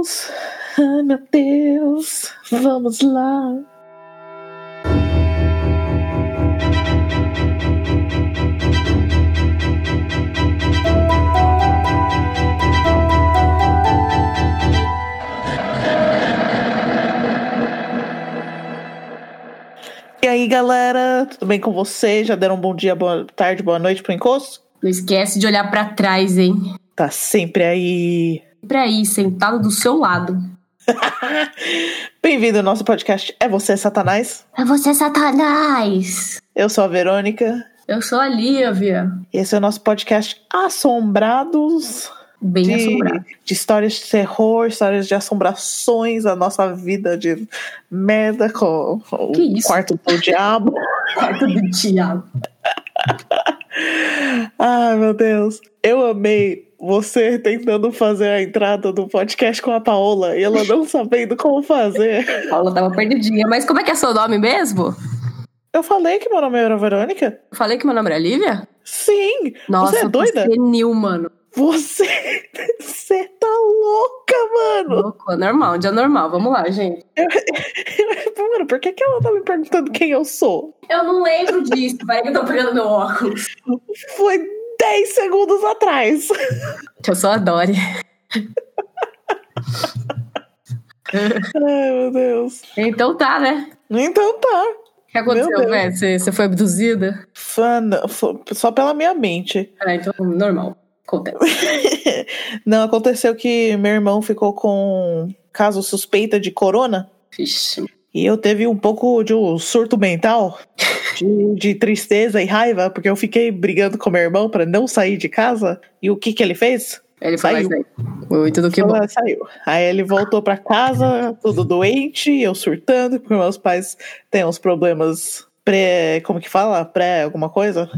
Deus, ai meu Deus, vamos lá. E aí, galera, tudo bem com vocês? Já deram um bom dia, boa tarde, boa noite pro encosto? Não esquece de olhar pra trás, hein? Tá sempre aí. Sempre aí, sentado do seu lado. Bem-vindo ao nosso podcast É Você, Satanás? É você, Satanás! Eu sou a Verônica. Eu sou a Lívia. E esse é o nosso podcast Assombrados. Bem de, assombrado. de histórias de terror, histórias de assombrações, a nossa vida de merda com o Que isso? quarto do diabo. Quarto do diabo. Ai, meu Deus. Eu amei você tentando fazer a entrada do podcast com a Paola e ela não sabendo como fazer. Paula tava perdidinha. Mas como é que é seu nome mesmo? Eu falei que meu nome era Verônica? Eu falei que meu nome era Lívia? Sim! Nossa, você é doida? Você senil, mano. Você. Você tá louca, mano! Louco, normal, dia normal. Vamos lá, gente. Mano, por que, que ela tá me perguntando quem eu sou? Eu não lembro disso. Peraí que eu tô pegando meu óculos. Foi 10 segundos atrás. Eu sou a Dori. Ai, meu Deus. Então tá, né? Então tá. O que aconteceu, velho? Você, você foi abduzida? Fã- só pela minha mente. Ah, então normal. Acontece. Não, aconteceu que meu irmão ficou com caso suspeita de corona. Vixe. E eu teve um pouco de um surto mental, de, de tristeza e raiva, porque eu fiquei brigando com meu irmão pra não sair de casa. E o que que ele fez? Ele falou Saiu. aí. Oi, tudo que bom. Saiu. Aí ele voltou pra casa, tudo doente, eu surtando, porque meus pais têm uns problemas pré. Como que fala? Pré alguma coisa?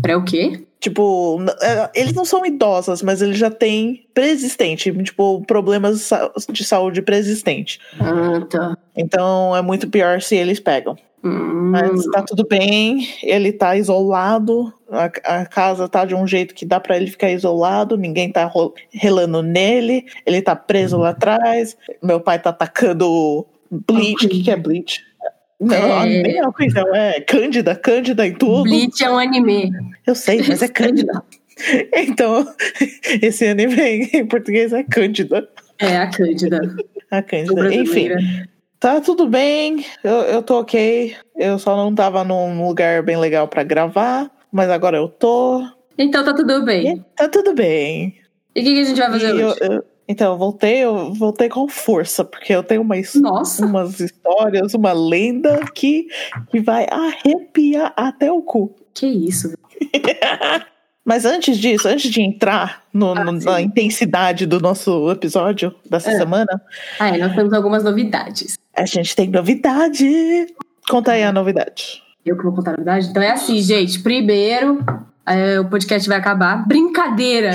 Pra o quê? Tipo, é, eles não são idosos, mas eles já têm preexistente, tipo, problemas de sa- de saúde preexistente. Ah, tá. Então é muito pior se eles pegam. Hum, Mas tá tudo bem, ele tá isolado, a, a casa tá de um jeito que dá pra ele ficar isolado, ninguém tá relando nele, ele tá preso lá atrás, meu pai tá atacando bleach, o que, que é bleach? Não, É. nem álcool em gel, é cândida, cândida em tudo. Bleach é um anime. Eu sei, mas é cândida. Então, esse anime em português é cândida. É, a Cândida. A cândida. Enfim. Tá tudo bem, eu, eu tô ok. Eu só não tava num lugar bem legal pra gravar, mas agora eu tô. Então tá tudo bem. E tá tudo bem. E o que, que a gente vai fazer E eu- hoje? eu- então, eu voltei, eu voltei com força, porque eu tenho uma his- Nossa, umas histórias, uma lenda que, que vai arrepiar até o cu. que isso? Mas antes disso, antes de entrar no- Ah, no- na intensidade do nosso episódio dessa É. semana, Ah, é, nós temos algumas novidades. a gente tem novidade. Conta aí a novidade. Eu que vou contar a novidade? Então é assim, gente. Primeiro, é, o podcast vai acabar. Brincadeira!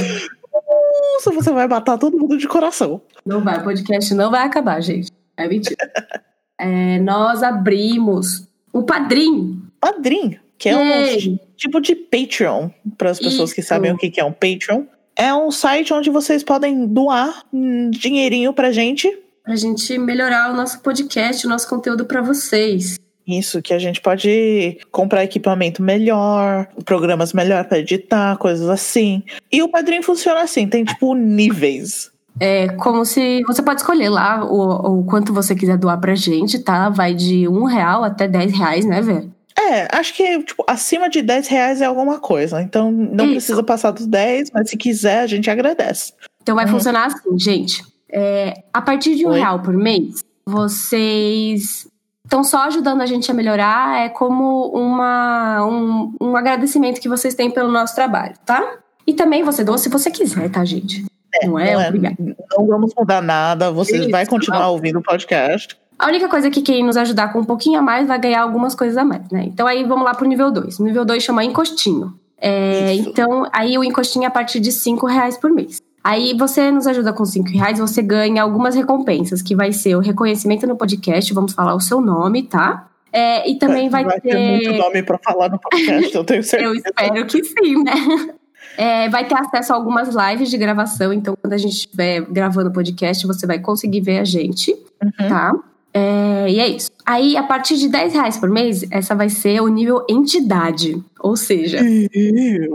Nossa, você vai matar todo mundo de coração. Não vai, o podcast não vai acabar, gente. É mentira. É, nós abrimos o Padrim. Padrim, que é um Yay! tipo de Patreon, para as pessoas que Isso. sabem o que que é um Patreon. É um site onde vocês podem doar um dinheirinho pra gente. Pra gente melhorar o nosso podcast, o nosso conteúdo pra vocês. Isso, que a gente pode comprar equipamento melhor, programas melhor pra editar, coisas assim. E o Padrim funciona assim, tem tipo níveis. É como se. Você pode escolher lá o, o quanto você quiser doar pra gente, tá? Vai de um real até 10 reais, né, velho? É, acho que tipo, acima de 10 reais é alguma coisa. Então não Isso. precisa passar dos 10, mas se quiser, a gente agradece. Então vai Uhum. funcionar assim, gente. É, a partir de um Oi. real por mês, vocês estão só ajudando a gente a melhorar. É como uma, um, um agradecimento que vocês têm pelo nosso trabalho, tá? E também você doa se você quiser, tá, gente? não é, não, é não vamos mudar nada, você Isso, vai continuar não. ouvindo o podcast. A única coisa que quem nos ajudar com um pouquinho a mais vai ganhar algumas coisas a mais, né? Então aí vamos lá pro nível 2. O nível 2 chama encostinho. É, então, aí o encostinho é a partir de 5 reais por mês. Aí você nos ajuda com 5 reais, você ganha algumas recompensas, que vai ser o reconhecimento no podcast, vamos falar o seu nome, tá? É, e também vai, ter ter. muito nome pra falar no podcast, eu tenho certeza. Eu espero que sim, né? É, vai ter acesso a algumas lives de gravação, então quando a gente estiver gravando o podcast, você vai conseguir ver a gente, Uhum. tá? É, e é isso. Aí, a partir de 10 reais por mês, essa vai ser o nível entidade. Ou seja,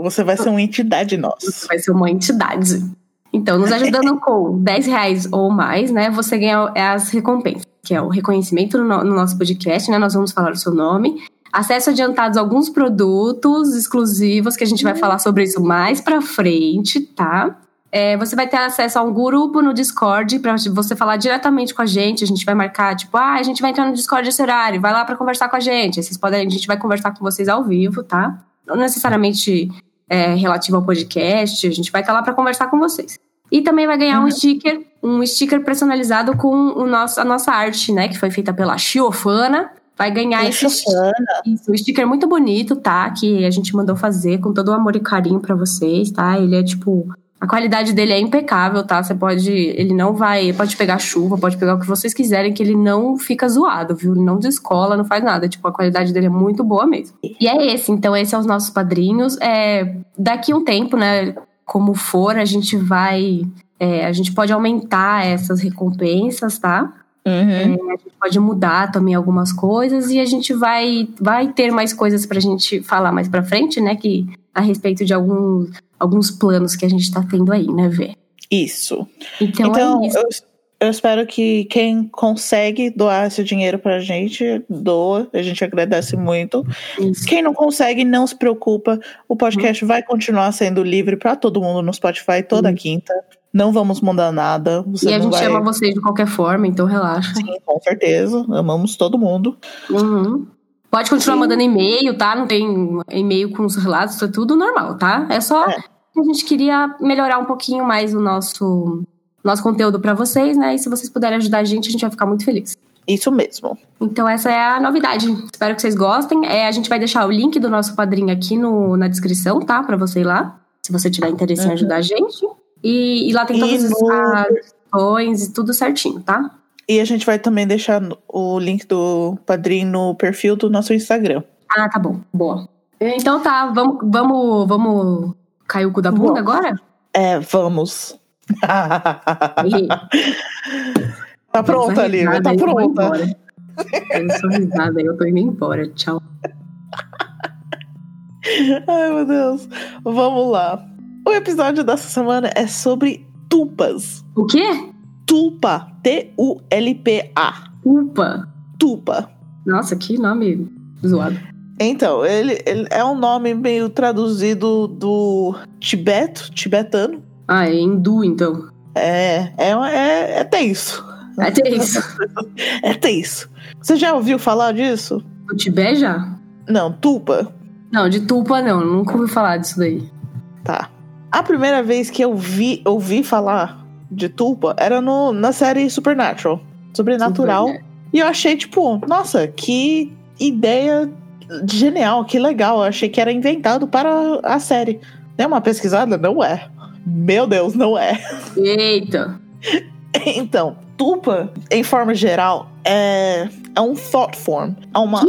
Você vai ser uma entidade nossa. vai ser uma entidade. Então, nos ajudando com 10 reais ou mais, né? Você ganha as recompensas, que é o reconhecimento no, no nosso podcast, né? Nós vamos falar o seu nome. Acesso adiantado a alguns produtos exclusivos, que a gente vai falar sobre isso mais pra frente, tá? É, você vai ter acesso a um grupo no Discord pra você falar diretamente com a gente. A gente vai marcar, tipo, ah, a gente vai entrar no Discord esse horário, vai lá pra conversar com a gente. Vocês podem, a gente vai conversar com vocês ao vivo, tá? Não necessariamente é, relativo ao podcast, a gente vai estar lá para conversar com vocês. E também vai ganhar um Uhum. sticker, um sticker personalizado com o nosso, a nossa arte, né? Que foi feita pela Chiofana. Vai ganhar esse isso, um sticker muito bonito, tá? Que a gente mandou fazer com todo o amor e carinho pra vocês, tá? Ele é tipo. A qualidade dele é impecável, tá? Você pode. Ele não vai. Pode pegar chuva, pode pegar o que vocês quiserem, que ele não fica zoado, viu? Ele não descola, não faz nada. Tipo, a qualidade dele é muito boa mesmo. E é esse, então, esse é os nossos padrinhos. É, daqui um tempo, né? Como for, a gente vai. é, a gente pode aumentar essas recompensas, tá? Uhum. A gente pode mudar também algumas coisas e a gente vai, vai ter mais coisas pra gente falar mais pra frente, né? Que a respeito de alguns, alguns planos que a gente tá tendo aí, né, Vê? Isso. Então, Então, é isso. eu, eu espero que quem consegue doar esse dinheiro pra gente, doa. A gente agradece muito. Isso. Quem não consegue, não se preocupa. O podcast vai continuar sendo livre pra todo mundo no Spotify toda Uhum. quinta. Não vamos mudar nada. Você E a gente vai... ama vocês de qualquer forma, então relaxa. Sim, com certeza. Amamos todo mundo. Uhum. Pode continuar Sim. mandando e-mail, tá? Não tem e-mail com os relatos, é tudo normal, tá? É só É. a gente queria melhorar um pouquinho mais o nosso, nosso conteúdo pra vocês, né? E se vocês puderem ajudar a gente, a gente vai ficar muito feliz. Isso mesmo. Então essa é a novidade. Espero que vocês gostem. É, a gente vai deixar o link do nosso padrinho aqui no, na descrição, tá? Pra você ir lá, se você tiver interesse em Uhum. ajudar a gente. E, e lá tem todas as no- as questões e tudo certinho, tá? E a gente vai também deixar o link do padrinho no perfil do nosso Instagram. Ah, tá bom. Boa. Então tá, vamos, vamos, vamos cair o cu da bunda Vamos. agora? É, vamos. Tá pronta, Lívia, tá eu pronta. embora. Essa risada eu tô indo embora. Tchau. Ai, meu Deus. Vamos lá. O episódio dessa semana é sobre tulpas. O quê? Tulpa. T-U-L-P-A. Upa. Tulpa. Nossa, que nome zoado. Então, ele, ele é um nome meio traduzido do Tibeto, tibetano. Ah, é hindu, então. É, é, é, é tenso. É isso. É tenso. Você já ouviu falar disso? O Tibete já? Não, tulpa. Não, de Tupa não. Nunca ouvi falar disso daí. Tá. A primeira vez que eu vi, ouvi falar de tulpa era no, na série Supernatural. Sobrenatural. Super, né? E eu achei, tipo, nossa, que ideia genial, que legal. Eu achei que era inventado para a série. Deu uma pesquisada? Não é. Meu Deus, não é. Eita. Então, tulpa, em forma geral, é, é um thought form. É uma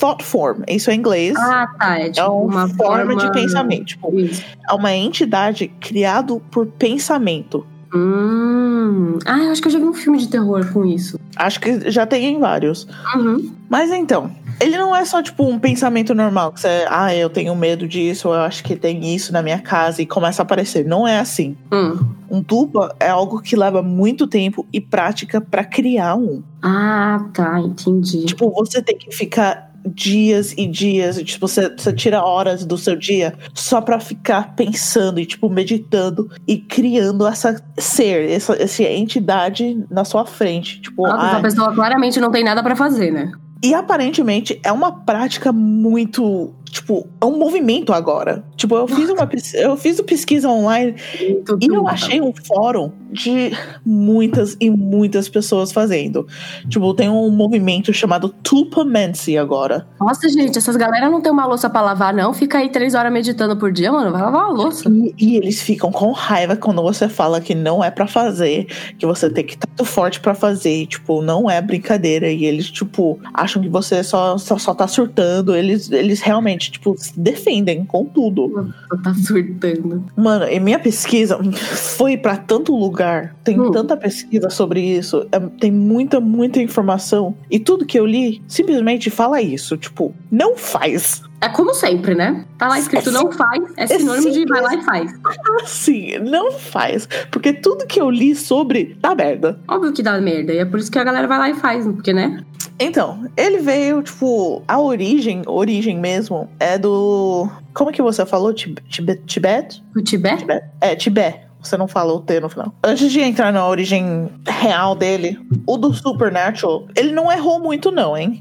thought form. Isso é em inglês. Ah, tá. É tipo é uma forma, de pensamento. Tipo, Isso. é uma entidade criado por pensamento. Hum. Ah, eu acho que eu já vi um filme de terror com isso. Acho que já tem em vários. Uhum. Mas então, ele não é só tipo um pensamento normal, que você, ah, eu tenho medo disso, eu acho que tem isso na minha casa e começa a aparecer. Não é assim. Hum. Um tuba é algo que leva muito tempo e prática pra criar um. Ah, tá. Entendi. Tipo, você tem que ficar dias e dias, tipo, você, você tira horas do seu dia só pra ficar pensando e, tipo, meditando e criando essa ser, essa, essa entidade na sua frente. Tipo, ah, essa pessoa claramente não tem nada pra fazer, né? E aparentemente é uma prática muito. Tipo, é um movimento agora. Tipo, eu fiz uma eu fiz uma pesquisa online Muito e eu achei um fórum de muitas e muitas pessoas fazendo. Tipo, tem um movimento chamado Tulpamancy agora. Nossa, gente, essas galera não tem uma louça pra lavar, não. Fica aí três horas meditando por dia, mano. Vai lavar uma louça. E, e eles ficam com raiva quando você fala que não é pra fazer, que você tem que estar muito forte pra fazer. E, tipo, não é brincadeira. E eles, tipo, acham que você só, só, só tá surtando. Eles, eles realmente simplesmente, tipo, se defendem com tudo. Tá surtando. Mano, e minha pesquisa foi pra tanto lugar. Tem Hum. tanta pesquisa sobre isso. é- tem muita, muita informação. E tudo que eu li simplesmente fala isso. Tipo, não faz. É como sempre, né? Tá lá escrito não faz, é sinônimo de vai lá e faz. Assim, não faz. Porque tudo que eu li sobre tá merda. Óbvio que dá merda, e é por isso que a galera vai lá e faz, porque, né? Então, ele veio, tipo, a origem, origem mesmo, é do. Como que você falou? Tib- Tibet? Tibet? O Tibete? Tibete? É, Tibete. Você não falou o T no final. Antes de entrar na origem real dele, o do Supernatural, ele não errou muito, não, hein?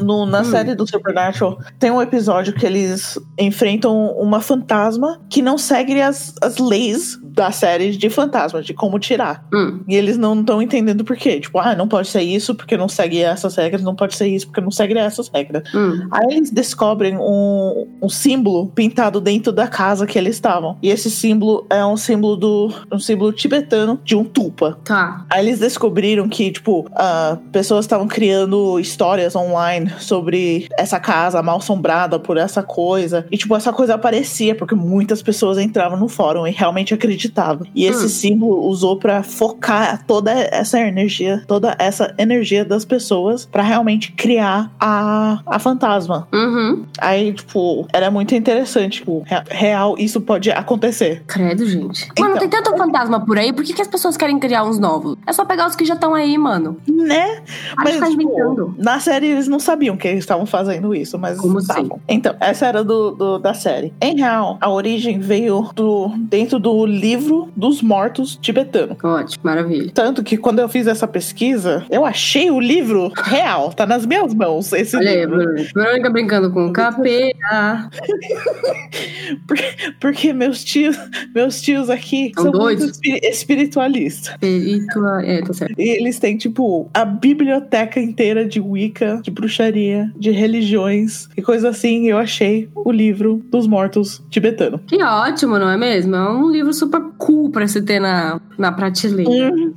No, na Hum. série do Supernatural, tem um episódio que eles enfrentam uma fantasma que não segue as, as leis da série de fantasmas, de como tirar. Hum. E eles não estão entendendo por quê. Tipo, ah, não pode ser isso porque não segue essas regras, não pode ser isso porque não segue essas regras. Hum. Aí eles descobrem um, um símbolo pintado dentro da casa que eles estavam. E esse símbolo é um símbolo do. um símbolo tibetano de um tupa. Tá. Aí eles descobriram que, tipo, ah, pessoas estavam criando histórias online sobre essa casa mal assombrada por essa coisa. E, tipo, essa coisa aparecia porque muitas pessoas entravam no fórum e realmente acreditavam. E esse Hum. símbolo usou pra focar toda essa energia, toda essa energia das pessoas pra realmente criar a, a fantasma. Uhum. Aí, tipo, era muito interessante. Tipo, re- real, isso pode acontecer. Credo, gente. Então. Mano, tem tanto fantasma por aí, por que, que as pessoas querem criar uns novos? É só pegar os que já estão aí, mano. Né? Para de ficar tipo, inventando. na série eles não sabiam que eles estavam fazendo isso, mas Como estavam. Então, essa era do, do- da série. Em real, a origem veio do dentro do livro dos mortos tibetano. Ótimo, maravilha. Tanto que quando eu fiz essa pesquisa, eu achei o livro real. Tá nas minhas mãos esse Olha aí, livro. Verônica. Verônica brincando com o capeta. Porque meus tios, meus tios aqui São são doidos? muito espi- espiritualistas. Peritua. É, tá certo. E eles têm, tipo, a biblioteca inteira de Wicca, de bruxaria, de religiões e coisa assim. Eu achei o livro dos mortos tibetano. Que ótimo, não é mesmo? É um livro super cool pra se ter na, na prateleira. Uhum.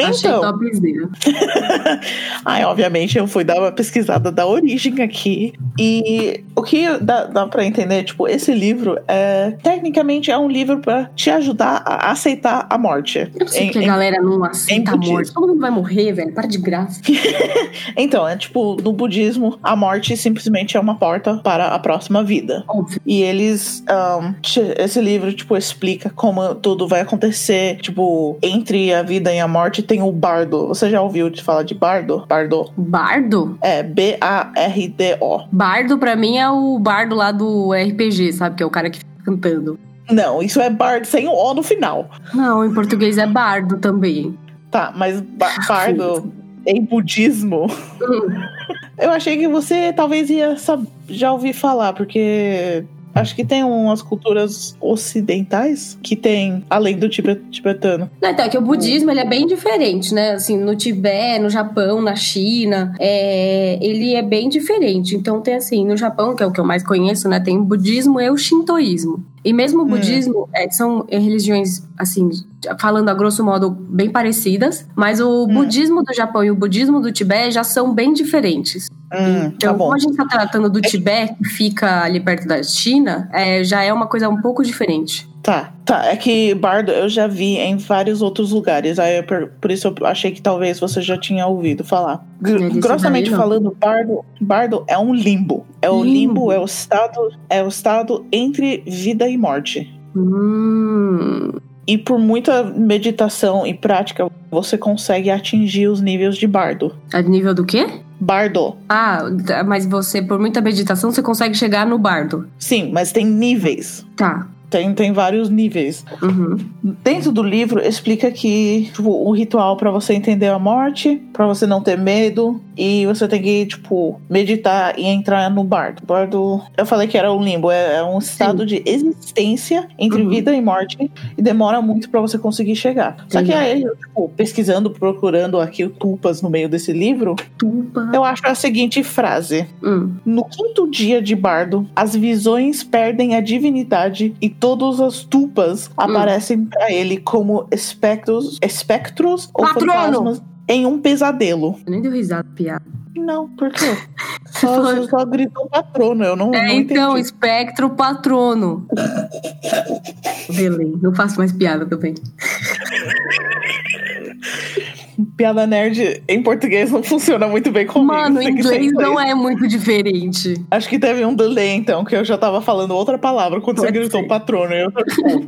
Achei Então, topzera. aí, obviamente, eu fui dar uma pesquisada da origem aqui. E o que dá, dá pra entender, tipo, esse livro é tecnicamente é um livro pra te ajudar a aceitar a morte. Eu sei Em- porque a em- galera não aceita a morte. Todo mundo vai morrer, velho. Para de graça. Então, é tipo, no budismo, a morte simplesmente é uma porta para a próxima vida. Óbvio. E eles. te- esse livro, tipo, explica como tudo vai acontecer. Tipo, entre a vida e a morte tem o bardo. Você já ouviu de falar de bardo? Bardo. Bardo? É, B-A-R-D-O. Bardo, pra mim, é o bardo lá do RPG, sabe? Que é o cara que fica cantando. Não, isso é bardo sem o O no final. Não, em português é bardo também. Tá, mas ba- bardo em budismo. Eu achei que você talvez ia já ouvir falar, porque acho que tem umas culturas ocidentais que tem, além do tibe- tibetano. Não, então, é que o budismo ele é bem diferente, né? Assim, no Tibete, no Japão, na China, é, ele é bem diferente. Então tem assim, no Japão, que é o que eu mais conheço, né? Tem o budismo e o shintoísmo. E mesmo o Hum. budismo é, são religiões, assim, falando a grosso modo, bem parecidas, mas o Hum. budismo do Japão e o budismo do Tibete já são bem diferentes. Hum, Então, tá como a gente tá tratando do Tibete, que fica ali perto da China, é, já é uma coisa um pouco diferente. Tá, tá. É que bardo eu já vi em vários outros lugares. Aí eu per- por isso eu achei que talvez você já tinha ouvido falar. Gr- É, Grossamente falando, bardo, bardo é um limbo. É o limbo, Limbo. é o estado, é o estado entre vida e morte. Hum. E por muita meditação e prática, você consegue atingir os níveis de bardo. A nível do quê? Bardo. Ah, tá, mas você, por muita meditação, você consegue chegar no bardo. Sim, mas tem níveis. Tá. Tem, tem vários níveis. Uhum. Dentro do livro explica que, tipo, um ritual pra você entender a morte, pra você não ter medo, e você tem que, tipo, meditar e entrar no bardo. Bardo, eu falei que era o limbo, é, é um estado de existência entre Uhum. vida e morte, e demora muito pra você conseguir chegar. Só que aí, eu, tipo, pesquisando, procurando aqui o tupas no meio desse livro, Tupa. eu acho a seguinte frase: Hum. no quinto dia de Bardo, as visões perdem a divindade e todas as tupas aparecem pra ele como espectros, espectros ou Patrono! fantasmas em um pesadelo. Eu nem deu risada, piada. Não, por quê? só, só gritou patrono, eu não. É, não então, espectro patrono. Beleza, não faço mais piada também. Piada nerd em português não funciona muito bem comigo. Mano, tem que ser inglês não é muito diferente. Acho que teve um delay, então, que eu já tava falando outra palavra quando você Pode gritou ser. patrono. Eu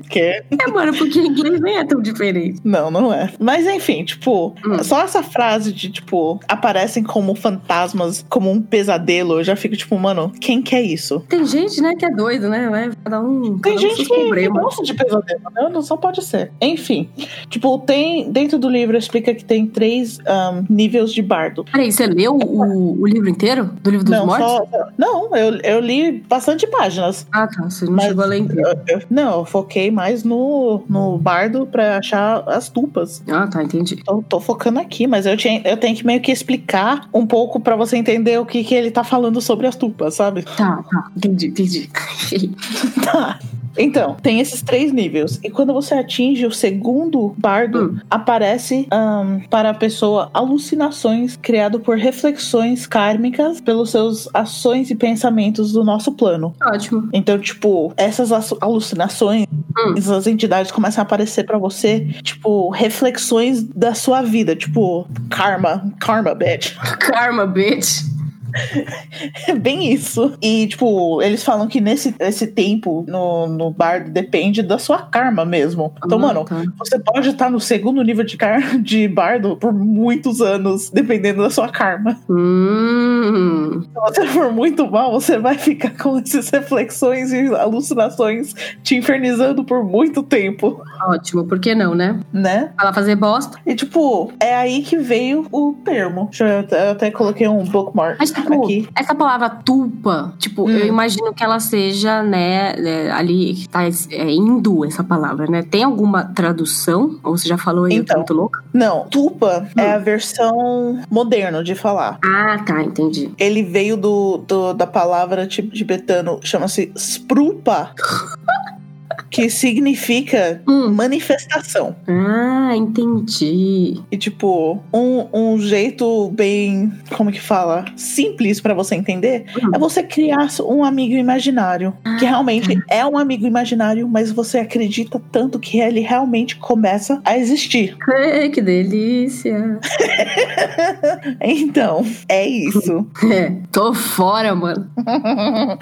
quê? É, mano, porque inglês nem é tão diferente. Não, não é. Mas enfim, tipo, Hum. só essa frase de, tipo, aparecem como fantasmas, como um pesadelo, eu já fico tipo, mano, quem quer isso? Tem gente, né, que é doido, né? Vai Cada um. Tem cada um gente que, que gosta de pesadelo, né? Não só pode ser. Enfim, tipo, tem. Dentro do livro explica que tem três ahn, níveis de bardo. Peraí, você leu o, o livro inteiro? Do livro dos Não, mortos? só, não eu, eu li bastante páginas. Ah, tá. Você não Mas- chegou a ler inteiro. Eu- não, eu foquei mais no, no bardo pra achar as tupas. Ah, tá, entendi. Tô, tô focando aqui, mas eu, tinha, eu tenho que meio que explicar um pouco pra você entender o que, que ele tá falando sobre as tupas, sabe? Tá, tá. Entendi, entendi. Tá. Então, tem esses três níveis. E quando você atinge o segundo bardo, Hum. aparece ahn, para a pessoa alucinações criado por reflexões kármicas pelos seus ações e pensamentos do nosso plano. Ótimo. Então, tipo, essas alu- alucinações, Hum. essas entidades começam a aparecer pra você, tipo, reflexões da sua vida, tipo, karma, karma, bitch. Karma, bitch. É bem isso. E, tipo, eles falam que nesse esse tempo no, no bardo depende da sua karma mesmo. Então, Ah, mano, tá. você pode estar no segundo nível de, car de bardo por muitos anos, dependendo da sua karma. Hum. Se você for muito mal, você vai ficar com essas reflexões e alucinações te infernizando por muito tempo, Ótimo, por que não, né? né? Lá fazer bosta. E, tipo, é aí que veio o termo. Eu, eu até- coloquei um bookmark Mas, tipo, aqui. essa palavra tupa, tipo, Hum. eu imagino que ela seja, né, é, ali, que tá é, hindu essa palavra, né? Tem alguma tradução? Ou você já falou aí, eu tô Então. muito louca? Não, tupa é Hum. a versão moderna de falar. Ah, tá, entendi. Ele veio do, do- da palavra ti- tibetano, chama-se sprupa, que significa Hum. manifestação. Ah, entendi. E, tipo, um, um jeito bem, como que fala? Simples pra você entender, Hum. é você criar um amigo imaginário. que Ah, realmente é um amigo imaginário, mas você acredita tanto que ele realmente começa a existir. É, que delícia. Então, é isso. É, tô fora, mano.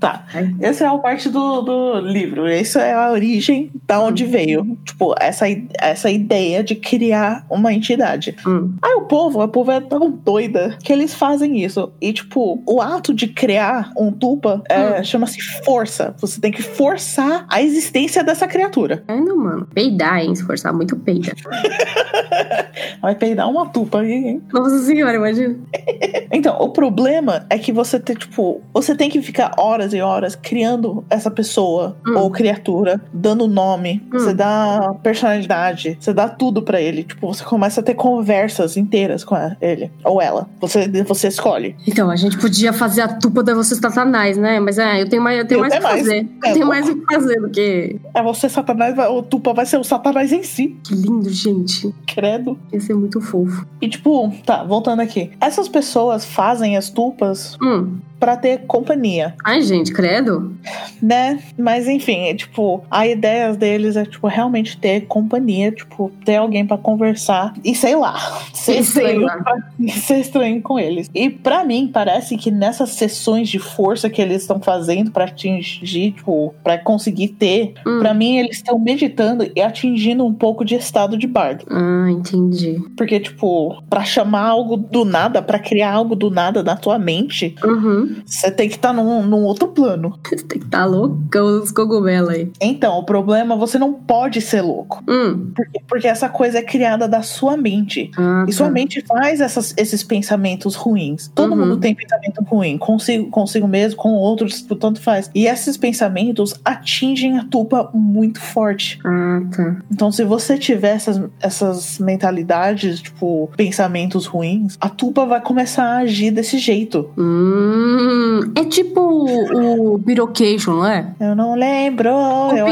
tá. Essa é a parte do, do livro. Essa é a origem da onde veio. Tipo, essa, essa ideia de criar uma entidade. Hum. Aí o povo, o povo é tão doida que eles fazem isso. E, tipo, o ato de criar um tupa é, chama-se força. Você tem que forçar a existência dessa criatura. Ainda, mano. Peidar, hein? Se forçar muito, peida. Vai peidar uma tupa aí, hein? Nossa senhora, imagina. Então, o problema é que você tem, tipo, você tem que ficar horas e horas criando essa pessoa Hum. ou criatura, dando nome, Hum. você dá personalidade, você dá tudo pra ele. Tipo, você começa a ter conversas inteiras com ele ou ela. Você, você escolhe. Então, a gente podia fazer a tupa da você satanás, né? Mas é, eu tenho mais, eu tenho Eu mais o que mais. fazer. É, eu tenho bom. mais o que fazer do que. É você, Satanás, o Tupa vai ser o Satanás em si, Que lindo, gente. credo. Ia ser muito fofo. E tipo, tá, voltando aqui. Essas pessoas fazem as tupas Hum. pra ter companhia, Ai, gente, credo. né? Mas enfim, é, tipo, a ideia deles é tipo realmente ter companhia, tipo, ter alguém pra conversar e sei lá, ser E sei estranho, lá. pra- ser estranho com eles. E pra mim parece que nessas sessões de força que eles estão fazendo pra atingir, tipo, para conseguir ter, Hum. pra mim eles estão meditando e atingindo um pouco de estado de bardo. Ah, entendi. Porque, tipo, pra chamar algo do nada, pra criar algo do nada na tua mente, Uhum. você tem que estar num, num outro plano. Você tem que estar loucão os cogumelos aí. Então, o problema, você não pode ser louco. Hum. Porque, porque essa coisa é criada da sua mente. Ah, E sua tá. mente faz essas- esses pensamentos ruins. Todo Uhum. mundo tem pensamento ruim, consigo, consigo mesmo, com outros, tanto faz. E esses pensamentos atingem a tupa muito forte. Ah, tá. Então, se você tiver essas, essas mentalidades, tipo, pensamentos ruins, a tupa vai começar a agir desse jeito. Hum, é tipo o Bilocation, não é? Eu não lembro. O eu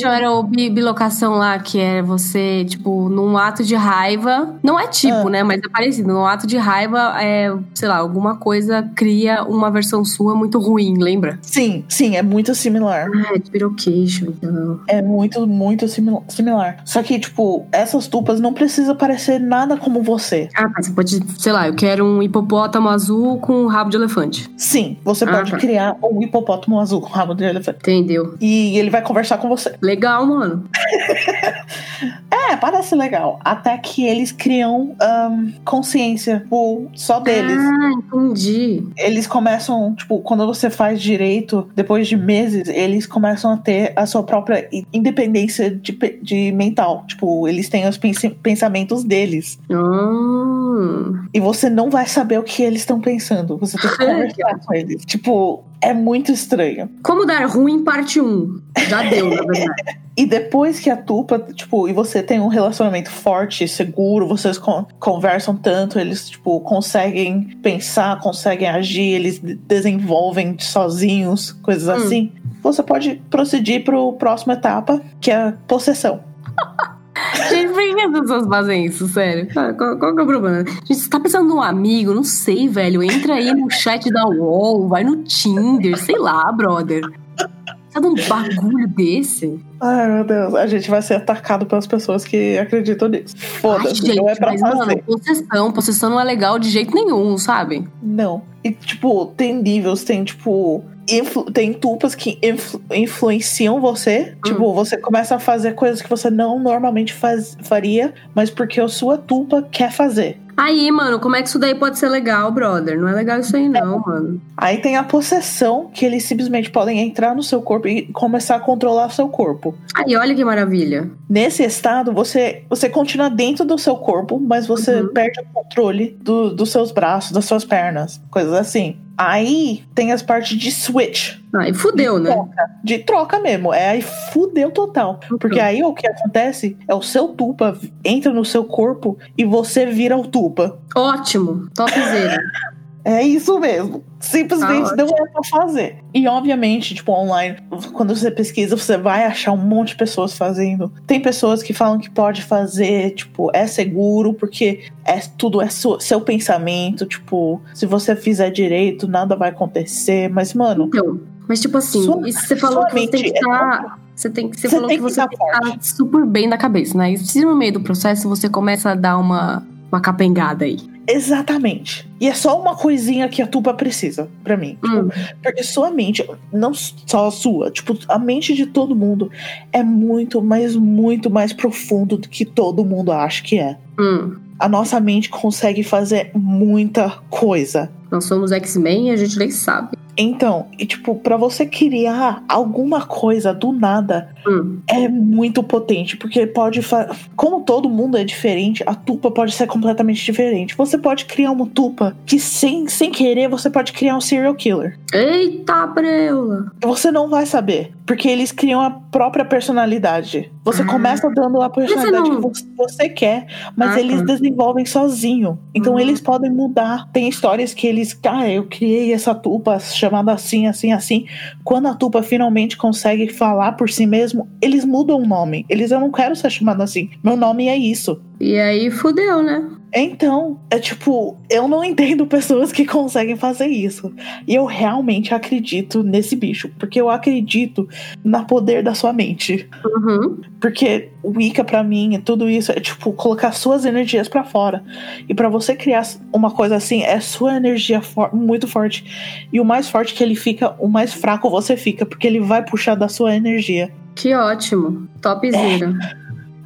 sim. era o bi- bilocação lá, que é você, tipo, num ato de raiva. Não é tipo, Ah. né? Mas é parecido. Num ato de raiva, é, sei lá, alguma coisa cria uma versão sua muito ruim, lembra? Sim, sim, é muito similar. Ah, é de Bilocation, então. É muito, muito simil- similar. Só que, tipo, essas tupas não precisam parecer nada como você. Ah, mas você pode, sei lá, eu quero um hipopótamo azul com um rabo de elefante. Sim, você Ah, pode tá. criar um hipopótamo azul com rabo de elefante. Entendeu? E ele vai conversar com você. Legal, mano. É, parece legal. Até que eles criam ahn, consciência, tipo, só deles. Ah, entendi. Eles começam, tipo, quando você faz direito, depois de meses, eles começam a ter a sua própria independência de, de mental. Tipo, eles têm os pensi- pensamentos deles. Ah. E você não vai saber o que eles estão pensando. Você tem que conversar com eles. Tipo, é muito estranho. Como dar ruim, parte 1. Já deu, na verdade. E depois que a Tupa, tipo, e você tem um relacionamento forte, seguro, vocês con- conversam tanto, eles, tipo, conseguem pensar, conseguem agir, eles de- desenvolvem sozinhos, coisas Hum. assim. Você pode proceder pro próxima etapa, que é a possessão. Gente, por que as pessoas fazem isso, sério? Qual, qual- qual é o problema? Gente, você tá precisando de um amigo? Não sei, velho. Entra aí no chat da UOL, vai no Tinder, sei lá, brother. Sabe um bagulho desse? Ai, meu Deus, a gente vai ser atacado pelas pessoas que acreditam nisso. Foda-se, não é pra mas, fazer. mano, possessão. Possessão não é legal de jeito nenhum, sabe? Não. E, tipo, tem níveis, tem, tipo. influ- tem tupas que influ- influenciam você. Tipo, você começa a fazer coisas que você não normalmente faz, faria, mas porque a sua tupa quer fazer. Aí, mano, como é que isso daí pode ser legal, brother? Não é legal isso aí, não, mano. Aí tem a possessão, que eles simplesmente podem entrar no seu corpo e começar a controlar seu corpo. Aí, olha que maravilha. Nesse estado, você, você continua dentro do seu corpo, mas você Uhum. perde o controle do- dos seus braços, das suas pernas, coisas assim. Aí tem as partes de switch. Aí fudeu, né? troca, de troca mesmo. É aí fudeu total. Porque aí o que acontece é o seu tupa entra no seu corpo e você vira o tupa. Ótimo. Topzera. É isso mesmo. Simplesmente Tá não é pra fazer. E obviamente, tipo, online, quando você pesquisa, você vai achar um monte de pessoas fazendo. Tem pessoas que falam que pode fazer, tipo, é seguro, porque é tudo é su- seu pensamento, tipo, se você fizer direito, nada vai acontecer. Mas, mano, Então, mas tipo assim, Sua- isso você falou que você tem que mente é estar. Você, tem que, você, Você falou tem que que você estar tem que estar super bem da cabeça, né? E se no meio do processo você começa a dar uma, uma capengada aí. Exatamente. E é só uma coisinha que a tupa precisa, pra mim. Hum. Porque sua mente, não só a sua, tipo, a mente de todo mundo é muito, mas muito mais profundo do que todo mundo acha que é. Hum. A nossa mente consegue fazer muita coisa. Nós somos X-Men e a gente nem sabe. Então, e tipo, pra você criar alguma coisa do nada Hum. é muito potente, porque pode como todo mundo é diferente, a tupa pode ser completamente diferente. Você pode criar uma tupa que sem sem querer você pode criar um serial killer. Eita, preula! Você não vai saber, porque eles criam a própria personalidade. Você Ah. começa dando a personalidade não- que vo- você quer, mas Ah, eles tá. desenvolvem sozinho. Então Uhum. eles podem mudar. Tem histórias que eles, ah, eu criei essa tupa chamada assim, assim, assim. Quando a tupa finalmente consegue falar por si mesmo, eles mudam o nome. Eles, eu não quero ser chamado assim. Meu nome é isso. E aí fudeu, né? Então, é tipo, eu não entendo pessoas que conseguem fazer isso. E eu realmente acredito nesse bicho, porque eu acredito no poder da sua mente. Uhum. Porque o Wicca pra mim, é tudo isso é tipo colocar suas energias pra fora. E pra você criar uma coisa assim, é sua energia for- muito forte. E o mais forte que ele fica, o mais fraco você fica, porque ele vai puxar da sua energia. Que ótimo. Topzera.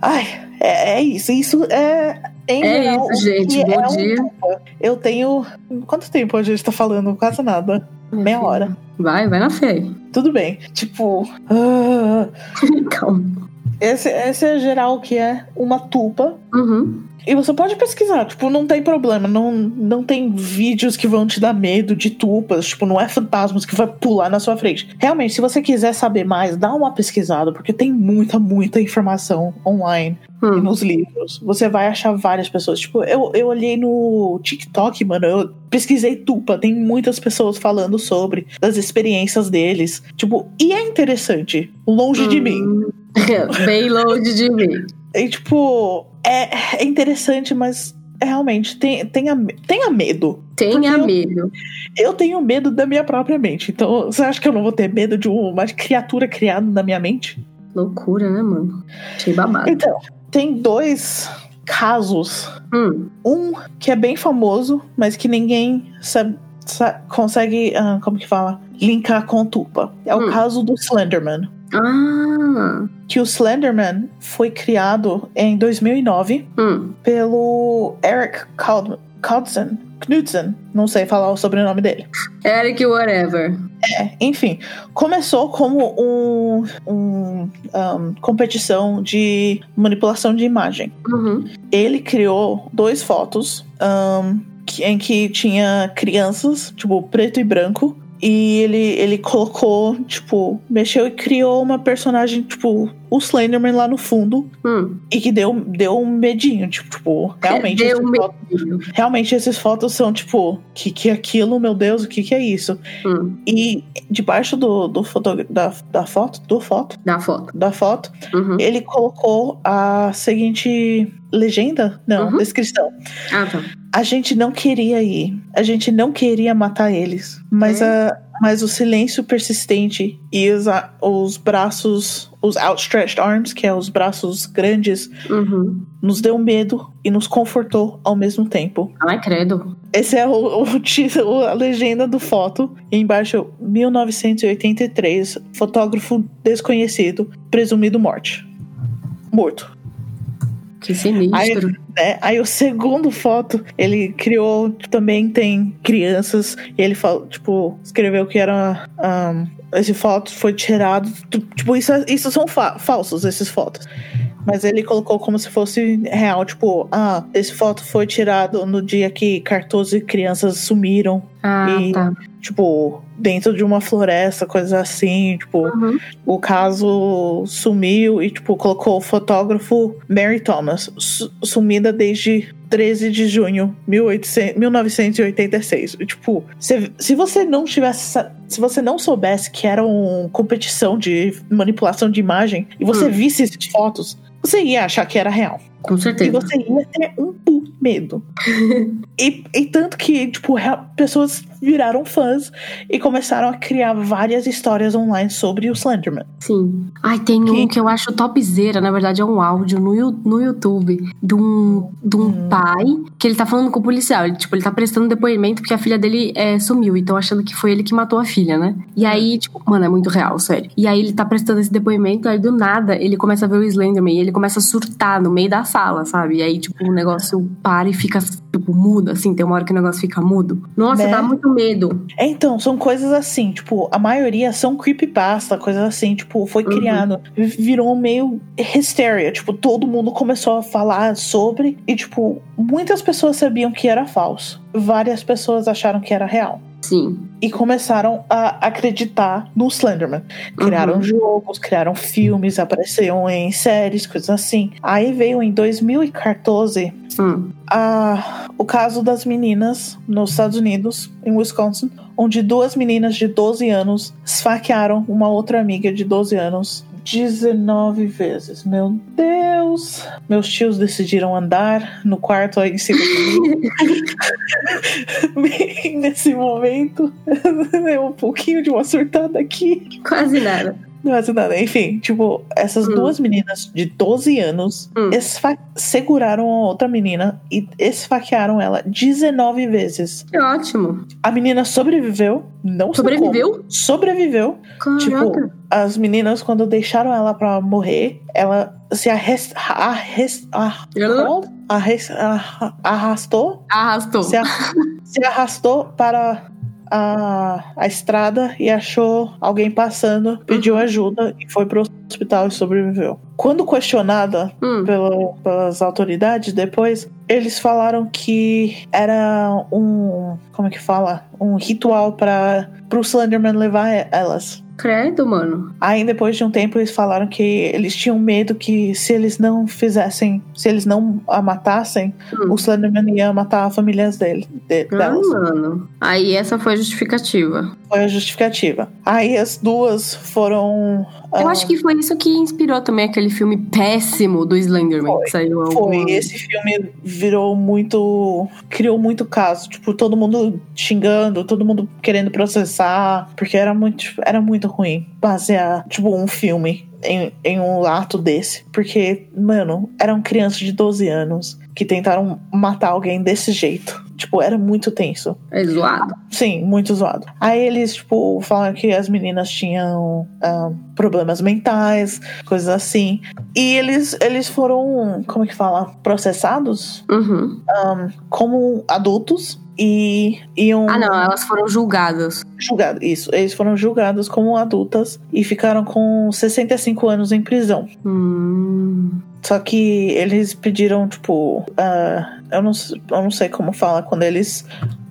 Ai, é, é isso. Isso é. Em É geral, isso, gente. Bom é um dia. tupa. Eu tenho. Quanto tempo a gente tá falando? Quase nada. Meia hora. Vai, vai na fé. Tudo bem. Tipo. ah, Calma. Esse, esse é geral que é uma tupa. Uhum. E você pode pesquisar, tipo, não tem problema. Não, não tem vídeos que vão te dar medo de tupas. Tipo, não é fantasmas que vai pular na sua frente. Realmente, se você quiser saber mais, dá uma pesquisada, porque tem muita, muita informação online e Hum. nos livros. Você vai achar várias pessoas. Tipo, eu, eu olhei no TikTok, mano. Eu pesquisei tupa. Tem muitas pessoas falando sobre das experiências deles. Tipo, e é interessante. Longe de mim. Bem longe de mim. E, tipo, é, é interessante, mas realmente tem, tenha, tenha medo. Tenha eu- medo. Eu tenho medo da minha própria mente. Então, você acha que eu não vou ter medo de uma criatura criada na minha mente? Loucura, né, mano? Achei babado. Então, tem dois casos. Hum. Um que é bem famoso, mas que ninguém sabe, sa- consegue, ah, como que fala? Linkar com Tupa. É o Hum. caso do Slenderman. Ah. Que o Slenderman foi criado em 2009 Hum. pelo Eric Cald- Knudsen. Knudsen, não sei falar o sobrenome dele. Eric, whatever. É, enfim, começou como um, um, um, competição de manipulação de imagem. Uhum. Ele criou dois fotos um, que- em que tinha crianças, tipo, preto e branco. E ele, ele colocou, tipo, mexeu e criou uma personagem, tipo, o Slenderman lá no fundo. Hum. E que deu, deu um medinho, tipo, tipo, realmente. Deu essas fotos-. Realmente essas fotos são tipo, que que é aquilo, meu Deus, o que que é isso? Hum. E debaixo do, do foto, da, da foto, do foto, Dá foto. da foto, Uhum. ele colocou a seguinte legenda, não, Uhum. descrição. Ah, tá. A gente não queria ir, a gente não queria matar eles, mas, É? a, mas o silêncio persistente e os, a- os braços, os outstretched arms, que é os braços grandes, Uhum. nos deu medo e nos confortou ao mesmo tempo. Ai, credo. Esse é o, o título, a legenda do foto. E embaixo, 1983, fotógrafo desconhecido, presumido morte. Morto. Que sinistro. né? Aí o segundo foto, ele criou, também tem crianças, e ele falou, tipo, escreveu que era. Um, esse foto foi tirado. Tipo, isso, é- isso são fa- falsos, esses fotos. Mas ele colocou como se fosse real, tipo, ah, esse foto foi tirado no dia que 14 crianças sumiram. Ah, e- tá. Tipo, dentro de uma floresta, coisas assim, tipo, Uhum. o caso sumiu e, tipo, colocou o fotógrafo Mary Thomas, su- sumida desde 13 de junho 1800 1986. E, tipo, se, se você não tivesse. Se você não soubesse que era uma competição de manipulação de imagem e você Hum. visse essas fotos, você ia achar que era real. Com E certeza. você ia ter um medo. e, e tanto que, tipo, pessoas viraram fãs e começaram a criar várias histórias online sobre o Slenderman. Sim. Ai, tem Que- um que eu acho topzera, na verdade é um áudio no, no YouTube de um, de um Hum. pai que ele tá falando com o policial. Ele, tipo, ele tá prestando depoimento porque a filha dele é, sumiu. Então achando que foi ele que matou a filha, né? E aí, tipo, mano, é muito real, sério. E aí ele tá prestando esse depoimento, aí do nada ele começa a ver o Slenderman e ele começa a surtar no meio da sala, sabe? E aí, tipo, o negócio para e fica, tipo, mudo, assim. Tem uma hora que o negócio fica mudo. Nossa, Né? dá muito medo. É, Então, são coisas assim, tipo, a maioria são creepypasta, coisas assim, tipo, foi Uhum. criado, virou meio hysteria, tipo, todo mundo começou a falar sobre e, tipo, muitas pessoas sabiam que era falso, várias pessoas acharam que era real. Sim. E começaram a acreditar no Slenderman. Criaram Uhum. jogos, criaram filmes, apareceram em séries, coisas assim. Aí veio em 2014 Hum. a- o caso das meninas nos Estados Unidos, em Wisconsin, onde duas meninas de 12 anos esfaquearam uma outra amiga de 12 anos 19 vezes. Meu Deus! Meus tios decidiram andar no quarto aí em cima de mim. Nesse momento, é um pouquinho de uma surtada aqui. Quase nada. É nada. Enfim, tipo, essas Hum. duas meninas de 12 anos Hum. seguraram a outra menina e esfaquearam ela 19 vezes. Que ótimo. A menina sobreviveu, não Sobreviveu? como. Sobreviveu. Caraca. Tipo, as meninas, quando deixaram ela pra morrer, ela se arres- arres- ar- arres- ar- arrastou Arrastou. se, a- se arrastou para a, a estrada e achou alguém passando, pediu ajuda e foi pro hospital e sobreviveu. Quando questionada Hum. pela- pelas autoridades depois, eles falaram que era um. Como é que fala? Um ritual para o Slenderman levar elas. Credo, mano. Aí depois de um tempo eles falaram que eles tinham medo que se eles não fizessem, se eles não a matassem, Hum. o Slenderman ia matar a família dele, de- Ah, delas. mano. Aí essa foi a justificativa. Foi a justificativa. Aí as duas foram. Eu ah, acho que foi isso que inspirou também aquele filme péssimo do Slenderman que saiu há Foi, esse filme virou muito. criou muito caso. Tipo, todo mundo xingando, todo mundo querendo processar, porque era muito, era muito ruim basear, tipo, um filme em, em um ato desse. Porque, mano, eram crianças de 12 anos que tentaram matar alguém desse jeito. Tipo, era muito tenso. É zoado. Sim, muito zoado. Aí eles, tipo, falaram que as meninas tinham ah, problemas mentais, coisas assim. E eles, eles foram, como é que fala? Processados Uhum. ah, como adultos e iam Ah, não, elas foram julgadas. julgados. Isso, eles foram julgados como adultas e ficaram com 65 anos em prisão. Hum. Só que eles pediram, tipo, ah, eu, não, eu não sei como fala, quando eles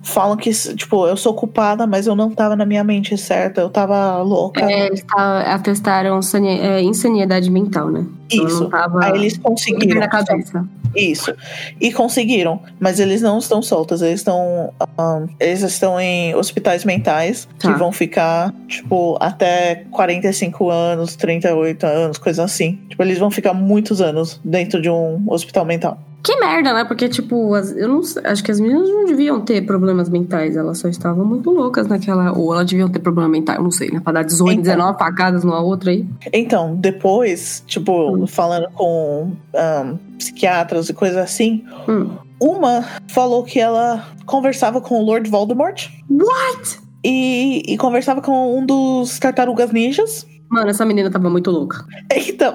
falam que, tipo, eu sou culpada, mas eu não tava na minha mente certa, eu tava louca. É, eles atestaram é, insanidade mental, né? Ela Isso. Aí eles conseguiram. na cabeça. Isso. E conseguiram. Mas eles não estão soltas. Eles estão. ahn, eles estão em hospitais mentais Tá. que vão ficar, tipo, até 45 anos, 38 anos, coisa assim. Tipo, eles vão ficar muitos anos dentro de um hospital mental. Que merda, né? Porque, tipo, as- eu não acho que as meninas não deviam ter problemas mentais. Elas só estavam muito loucas naquela. Ou elas deviam ter problema mental, eu não sei, né? Pra dar 18, Então. 19 facadas numa outra aí. Então, depois, tipo, Hum. falando com ahn, psiquiatras e coisas assim, Hum. uma falou que ela conversava com o Lord Voldemort. What? E, e conversava com um dos tartarugas ninjas. Mano, essa menina tava muito louca. Então,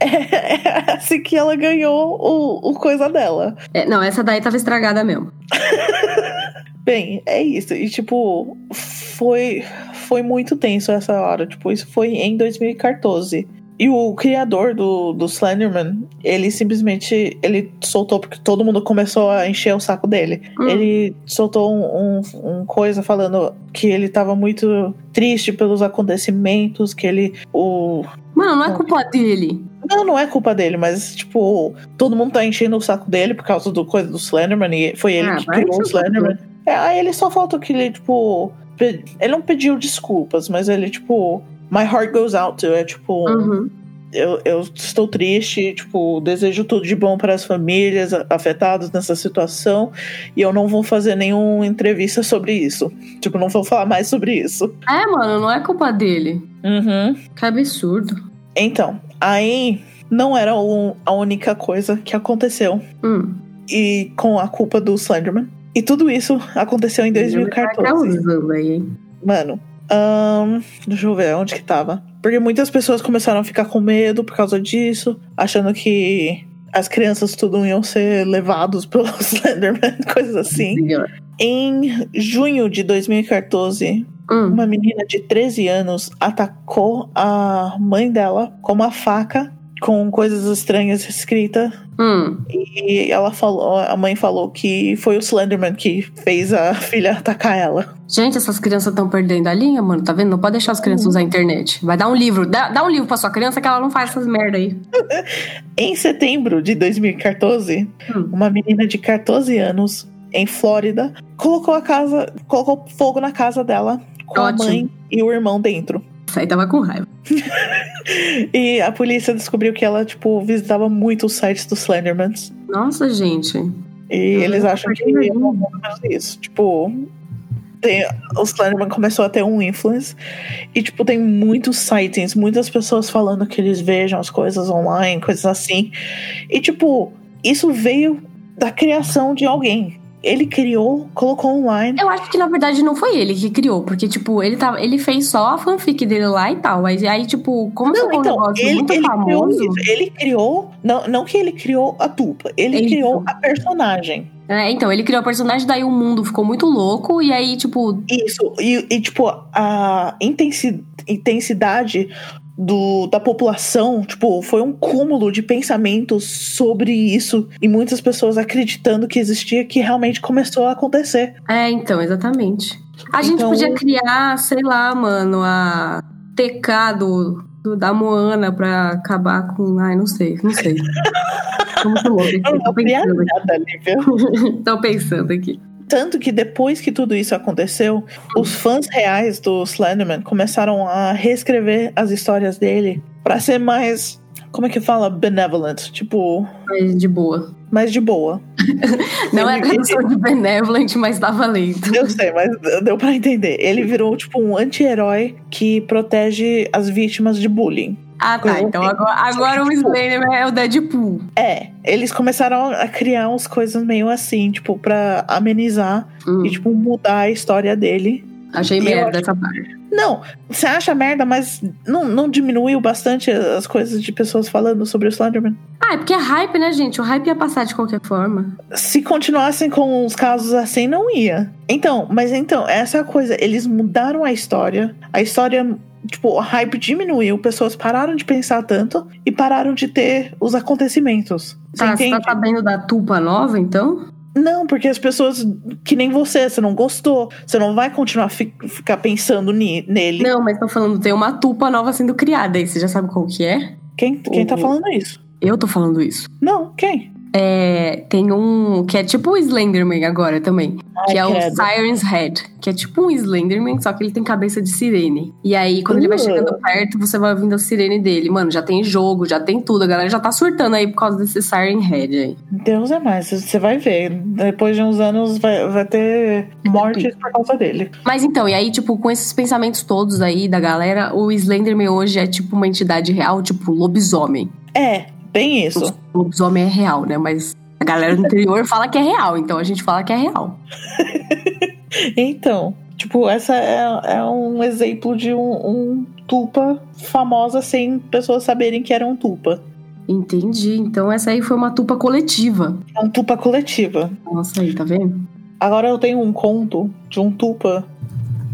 é, é assim que ela ganhou o, o coisa dela. É, não, essa daí tava estragada mesmo. Bem, é isso. E, tipo, foi, foi muito tenso essa hora. Tipo, isso foi em 2014. E o criador do, do Slenderman, ele simplesmente ele soltou, porque todo mundo começou a encher o saco dele. Hum. Ele soltou um, um, um coisa falando que ele tava muito triste pelos acontecimentos, que ele. O, Mano, não é culpa dele. Não, não é culpa dele, mas, tipo, todo mundo tá enchendo o saco dele por causa do coisa do Slenderman e foi ele Ah, que criou o saco Slenderman. É, aí ele só faltou que ele, tipo. Ele não pediu desculpas, mas ele, tipo. My heart goes out to. É tipo. Uhum. Eu, eu estou triste, tipo, desejo tudo de bom para as famílias afetadas nessa situação e eu não vou fazer nenhuma entrevista sobre isso. Tipo, não vou falar mais sobre isso. É, mano, não é culpa dele. Uhum. Que absurdo. Então, aí não era o- a única coisa que aconteceu Hum. e com a culpa do Slenderman. E tudo isso aconteceu em Tá 2014. causando aí, hein? Mano, ahn, deixa eu ver onde que tava. Porque muitas pessoas começaram a ficar com medo por causa disso, achando que as crianças tudo iam ser levados pelo Slenderman, coisas assim. Em junho de 2014, Hum. uma menina de 13 anos atacou a mãe dela com uma faca com coisas estranhas escritas Hum. e ela falou, a mãe falou que foi o Slenderman que fez a filha atacar ela. Gente, essas crianças estão perdendo a linha, mano. Tá vendo? Não pode deixar as crianças usar a internet. Vai dar um livro. Dá, dá um livro pra sua criança que ela não faz essas merda aí. Em setembro de 2014, Hum. uma menina de 14 anos em Flórida colocou a casa, colocou fogo na casa dela com Ótimo. a mãe e o irmão dentro. Isso aí tava com raiva. E a polícia descobriu que ela tipo visitava muito os sites dos Slendermans. Nossa, gente. E eles acham que é isso. Tipo, tem, o Slenderman começou a ter um influence. E, tipo, tem muitos sightings, muitas pessoas falando que eles vejam as coisas online, coisas assim. E, tipo, isso veio da criação de alguém. Ele criou, colocou online. Eu acho que na verdade não foi ele que criou, porque, tipo, ele, tava, ele fez só a fanfic dele lá e tal. Mas aí, tipo, como Não, ficou um então, negócio ele, muito ele criou famoso. isso. Ele criou. Não, não que ele criou a dupla, ele Isso. criou a personagem. É, então, ele criou a personagem, daí o mundo ficou muito louco, e aí, tipo, Isso, e, e, tipo, a intensi- intensidade do, da população, tipo, foi um cúmulo de pensamentos sobre isso e muitas pessoas acreditando que existia que realmente começou a acontecer. É, então, exatamente. A gente Então- podia criar, sei lá, mano, a TK do, do- da Moana pra acabar com. Ai, não sei, não sei. Tô muito Eu tô pensando aqui. Tô pensando aqui. Tanto que depois que tudo isso aconteceu, os fãs reais do Slenderman começaram a reescrever as histórias dele pra ser mais, como é que fala, benevolent, tipo, Mas de boa. mais de boa. Não é tradução de benevolent, mas tá valendo. Eu sei, mas deu pra entender. Ele virou tipo um anti-herói que protege as vítimas de bullying. Ah, tá. Então agora, agora o Slenderman é o Deadpool. É, eles começaram a criar umas coisas meio assim, tipo, pra amenizar Hum, e, tipo, mudar a história dele. achei eu merda acho- essa parte. Não, você acha merda, mas não, não diminuiu bastante as coisas de pessoas falando sobre o Slenderman? Ah, é porque é hype, né, gente? O hype ia passar de qualquer forma. Se continuassem com os casos assim, não ia. Então, mas então, essa é a coisa. Eles mudaram a história. A história, tipo, o hype diminuiu. Pessoas pararam de pensar tanto e pararam de ter os acontecimentos. Você Tá, você tá sabendo da tupa nova, então? Não, porque as pessoas, que nem você, você não gostou. Você não vai continuar fi ficar pensando nele. Não, mas tô falando, tem uma tupa nova sendo criada aí. Você já sabe qual que é? Quem, quem tá falando isso? Eu tô falando isso. Não, quem? É, tem um que é tipo o Slenderman agora também. que é o. Siren's Head. Que é tipo um Slenderman, só que ele tem cabeça de sirene. E aí, quando ele vai Uh. chegando perto, você vai ouvindo a sirene dele. Mano, já tem jogo, já tem tudo. A galera já tá surtando aí por causa desse Siren Head aí. Deus é mais, você vai ver. Depois de uns anos vai, vai ter mortes por causa dele. Mas então, e aí, tipo, com esses pensamentos todos aí da galera, o Slenderman hoje é tipo uma entidade real, tipo lobisomem. É, bem isso. O lobisomem é real, né? Mas a galera do interior fala que é real, então a gente fala que é real. Então, tipo, essa é, é um exemplo de um, um tupa famosa sem pessoas saberem que era um tupa. Entendi. Então essa aí foi uma tupa coletiva. É um tupa coletiva. Nossa aí, tá vendo? Agora eu tenho um conto de um tupa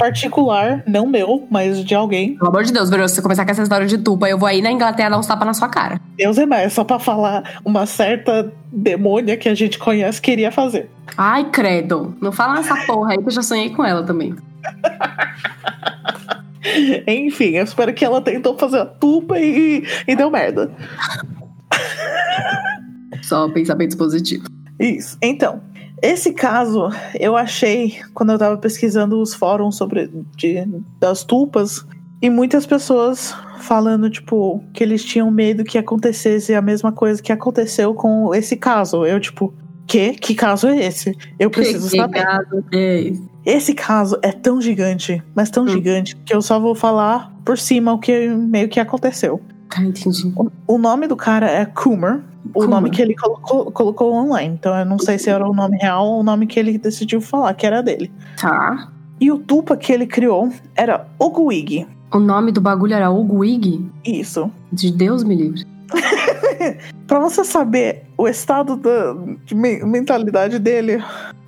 particular, não meu, mas de alguém. Pelo amor de Deus, Verô, se você começar com essa história de tupa, eu vou aí na Inglaterra dar uns tapas na sua cara. Deus é mais, só pra falar uma certa demônia que a gente conhece queria fazer. Ai, credo. Não fala nessa porra aí que eu já sonhei com ela também. Enfim, eu espero que ela tentou fazer a tupa e, e deu merda. Só pensamentos positivos. Isso. Então, esse caso eu achei quando eu tava pesquisando os fóruns sobre de, das tupas e muitas pessoas falando tipo que eles tinham medo que acontecesse a mesma coisa que aconteceu com esse caso. Eu tipo, que? Que caso é esse? Eu preciso saber. Pegado. É isso. Esse caso é tão gigante, mas tão Hum. gigante que eu só vou falar por cima o que meio que aconteceu. Tá, entendi. O nome do cara é Coomer. O nome que ele colocou, colocou online. Então eu não sei se era o nome real ou o nome que ele decidiu falar, que era dele. Tá. E o tupa que ele criou era Oguig. O nome do bagulho era Ogwig? Isso. De Deus me livre. Pra você saber o estado da de me- mentalidade dele,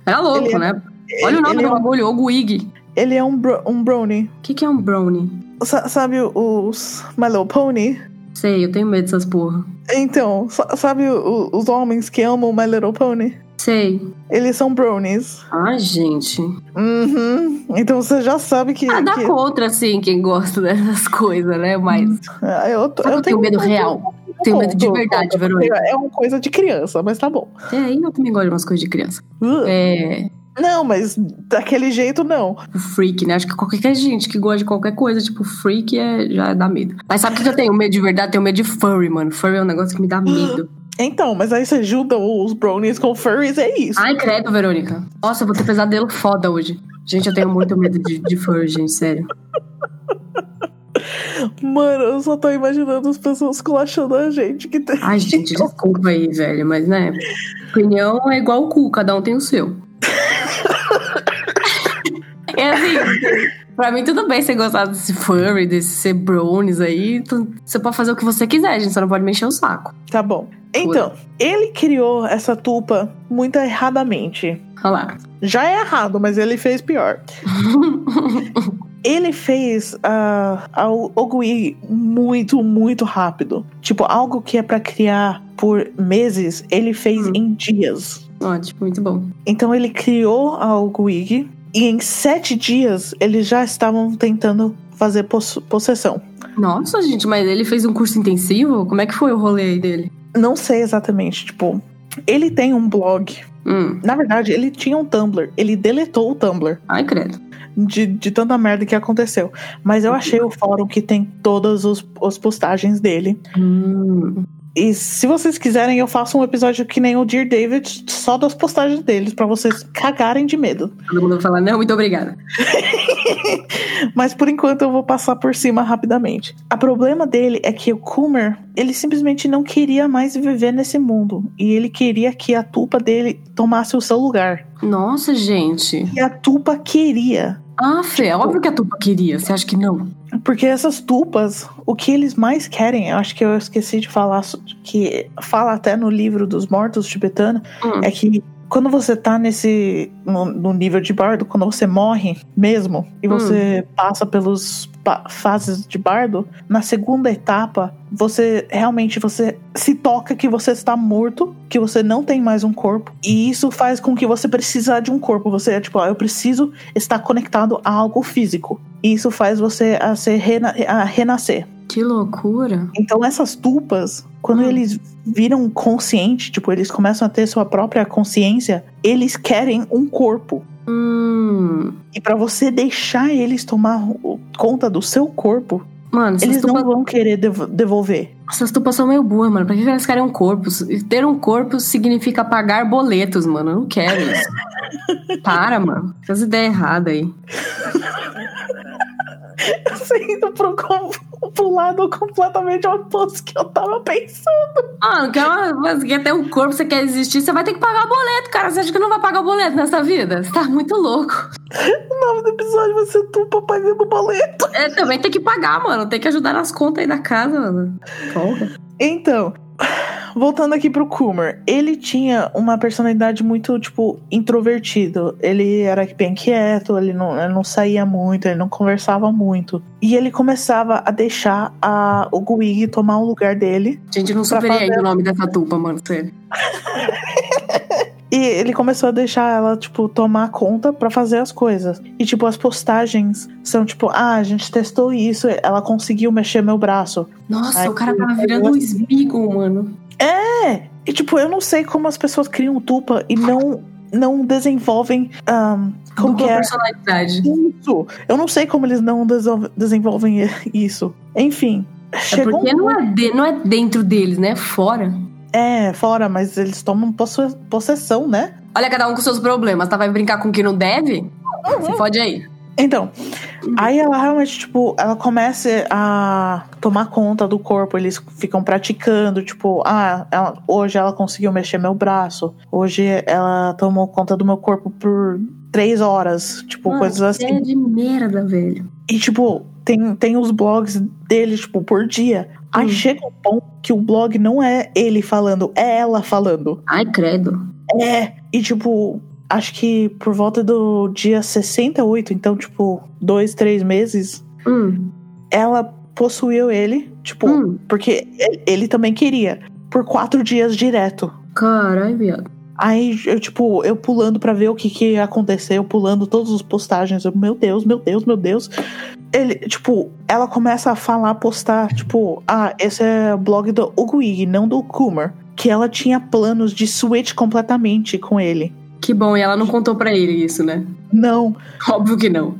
Era louco, Ele é- né? Olha o nome ele do é um- bagulho, Ogwig. ele é um, bro, um brownie. O que, que é um brownie? Sa- sabe os My Little Pony? Sei, eu tenho medo dessas porra. Então, sa- sabe o- os homens que amam My Little Pony? Sei. Eles são brownies. Ai, gente. Uhum. Então você já sabe que. Ah, dá que- contra, assim, quem gosta dessas coisas, né? Mas. Ah, eu, tô- Sabe, eu tenho medo real. Tenho medo de verdade, Verônica. É uma coisa de criança, mas tá bom. É, eu também gosto de umas coisas de criança. Uh, É. Não, mas daquele jeito não. O freak, né? Acho que qualquer gente que gosta de qualquer coisa, tipo, freak é, já dá medo. Mas sabe o que eu tenho medo de verdade? Tenho medo de furry, mano. Furry é um negócio que me dá medo. Então, mas aí você junta os brownies com furries, é isso. Ai, credo, Verônica. Nossa, eu vou ter pesadelo foda hoje. Gente, eu tenho muito medo de, de furry, gente, sério. Mano, eu só tô imaginando as pessoas culachando a gente que tem. Ai, gente, desculpa aí, velho, mas né. Opinião é igual o cu, cada um tem o seu. É assim, pra mim tudo bem você gostar desse furry, desse ser brownies aí. tu- Você pode fazer o que você quiser, gente, só não pode mexer o saco. Tá bom. Então, ele criou essa tupa muito erradamente. Olha lá. Já é errado, mas ele fez pior. ele fez a Ogui muito, muito rápido. Tipo, algo que é para criar por meses, ele fez hum. em dias. Ótimo, muito bom. Então ele criou a Ogui e em sete dias eles já estavam tentando fazer poss possessão. Nossa, gente, mas ele fez um curso intensivo? Como é que foi o rolê aí dele? Não sei exatamente, tipo, ele tem um blog. Hum. Na verdade, ele tinha um Tumblr. Ele deletou o Tumblr. Ai, credo. De, de tanta merda que aconteceu. Mas eu achei o fórum que tem todas os, as postagens dele. Hum. E se vocês quiserem, eu faço um episódio que nem o Dear David, só das postagens deles, para vocês cagarem de medo. Todo mundo falar, não, muito obrigada. Mas por enquanto eu vou passar por cima rapidamente. O problema dele é que o Coomer, ele simplesmente não queria mais viver nesse mundo. E ele queria que a tupa dele tomasse o seu lugar. Nossa, gente. E a tupa queria. Ah, Fê, é óbvio que a tupa queria. Você acha que não? Porque essas tupas, o que eles mais querem, eu acho que eu esqueci de falar, que fala até no livro dos mortos tibetanos, hum. é que quando você tá nesse. No, no, nível de bardo, quando você morre mesmo, e você hum. passa pelos fases de bardo, na segunda etapa, você realmente você se toca que você está morto, que você não tem mais um corpo. E isso faz com que você precisa de um corpo. Você é tipo, ó, eu preciso estar conectado a algo físico. E isso faz você a, ser rena a renascer. Que loucura. Então essas tupas, quando hum. eles viram consciente, tipo, eles começam a ter sua própria consciência, eles querem um corpo. Hum. E para você deixar eles tomar conta do seu corpo, Mano, eles não vão querer devolver. Essas tupas são meio burras, mano. Pra que eles querem um corpo? Ter um corpo significa pagar boletos, mano. Eu não quero isso. Para, mano. Faz ideia errada aí. Indo pro, pro lado completamente oposto que eu tava pensando. Mano, quer, uma, você quer ter um corpo, você quer existir, você vai ter que pagar boleto, cara. Você acha que não vai pagar boleto nessa vida? Você tá muito louco. O nome do episódio vai ser tu pagando boleto. É, também tem que pagar, mano. Tem que ajudar nas contas aí da casa, mano. Porra. Então, voltando aqui pro Coomer, ele tinha uma personalidade muito, tipo, introvertido. Ele era bem quieto, ele não, ele não saía muito, ele não conversava muito. E ele começava a deixar a, o Guig tomar o lugar dele. Gente, não superei fazer... ainda o nome dessa tupa, mano, sério. E ele começou a deixar ela, tipo, tomar conta para fazer as coisas. E, tipo, as postagens são tipo, ah, a gente testou isso, ela conseguiu mexer meu braço. Nossa, Aí, o cara tava virando um Smeagol, mano. É! E, tipo, eu não sei como as pessoas criam tupa e não não desenvolvem um, como Dupla que é personalidade. Isso. Eu não sei como eles não desenvolvem isso. Enfim. É porque um... não, é de, não é dentro deles, né? Fora. É, fora, mas eles tomam possessão, né? Olha, cada um com seus problemas, tá? Vai brincar com quem não deve? Uhum. Você pode aí. Então, aí ela realmente, tipo, ela começa a tomar conta do corpo, eles ficam praticando, tipo, ah, ela, hoje ela conseguiu mexer meu braço, hoje ela tomou conta do meu corpo por três horas, tipo, Mano, coisas assim. É de merda, velho. E, tipo, tem, tem os blogs dele, tipo, por dia. Aí hum. chega um ponto que o blog não é ele falando, é ela falando. Ai, credo. É, e tipo, acho que por volta do dia 68, então, tipo, dois, três meses, hum. ela possuiu ele, tipo, hum. porque ele também queria, por quatro dias direto. Caralho, viado. Aí eu, tipo, eu pulando para ver o que que aconteceu, pulando todas as postagens. Eu, meu Deus, meu Deus, meu Deus. Ele, tipo, ela começa a falar, postar, tipo, ah, esse é o blog do Uguig, não do Kumar. Que ela tinha planos de switch completamente com ele. Que bom, e ela não contou para ele isso, né? Não. Óbvio que não.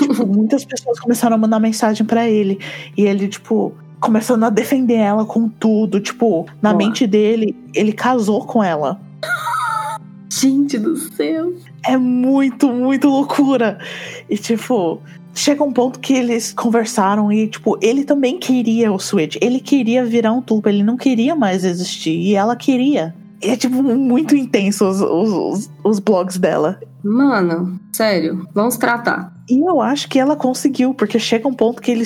tipo, muitas pessoas começaram a mandar mensagem para ele. E ele, tipo, começando a defender ela com tudo. Tipo, na mente dele, ele casou com ela. Gente do céu. É muito, muito loucura. E tipo, chega um ponto que eles conversaram e, tipo, ele também queria o Switch. Ele queria virar um tubo, ele não queria mais existir. E ela queria. É, tipo, muito intenso os, os, os blogs dela. Mano, sério, vamos tratar. E eu acho que ela conseguiu, porque chega um ponto que ele,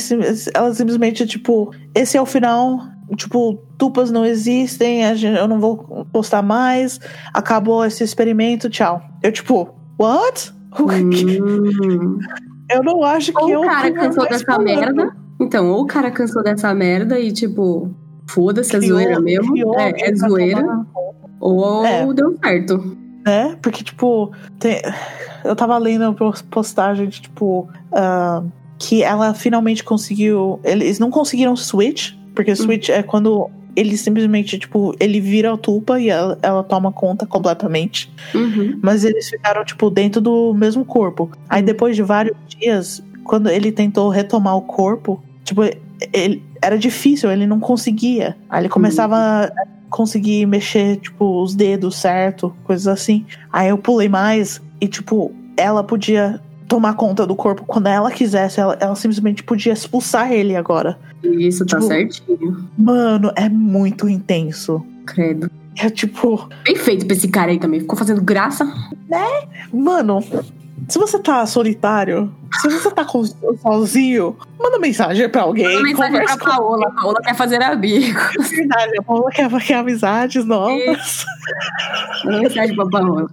ela simplesmente, tipo, esse é o final, tipo, tupas não existem, eu não vou postar mais, acabou esse experimento, tchau. Eu, tipo, what? Hum. Eu não acho que Ou eu. o cara cansou dessa falando. merda. Então, ou o cara cansou dessa merda e, tipo, foda-se, é zoeira mesmo. criou É, é pra zoeira. tomar Ou É. deu certo. né? Porque, tipo, tem- eu tava lendo pos- postagem de, tipo, ah, que ela finalmente conseguiu. Eles não conseguiram switch, porque switch é quando ele simplesmente, tipo, ele vira a tupa e ela, ela toma conta completamente. Uhum. Mas eles ficaram, tipo, dentro do mesmo corpo. Aí depois de vários dias, quando ele tentou retomar o corpo, tipo, ele, era difícil, ele não conseguia. Aí ele começava a conseguir mexer, tipo, os dedos certo, coisas assim. Aí eu pulei mais e, tipo, ela podia tomar conta do corpo quando ela quisesse. Ela, ela simplesmente podia expulsar ele agora. Isso, tá Tipo- certinho. Mano, é muito intenso. Credo. É tipo, Bem feito pra esse cara aí também. Ficou fazendo graça. Mano, se você tá solitário, se você tá sozinho, manda mensagem pra alguém. Manda mensagem pra com Paola. A Paola quer fazer amigo. verdade. A Paula quer, quer amizades novas. Manda mensagem pra Paola.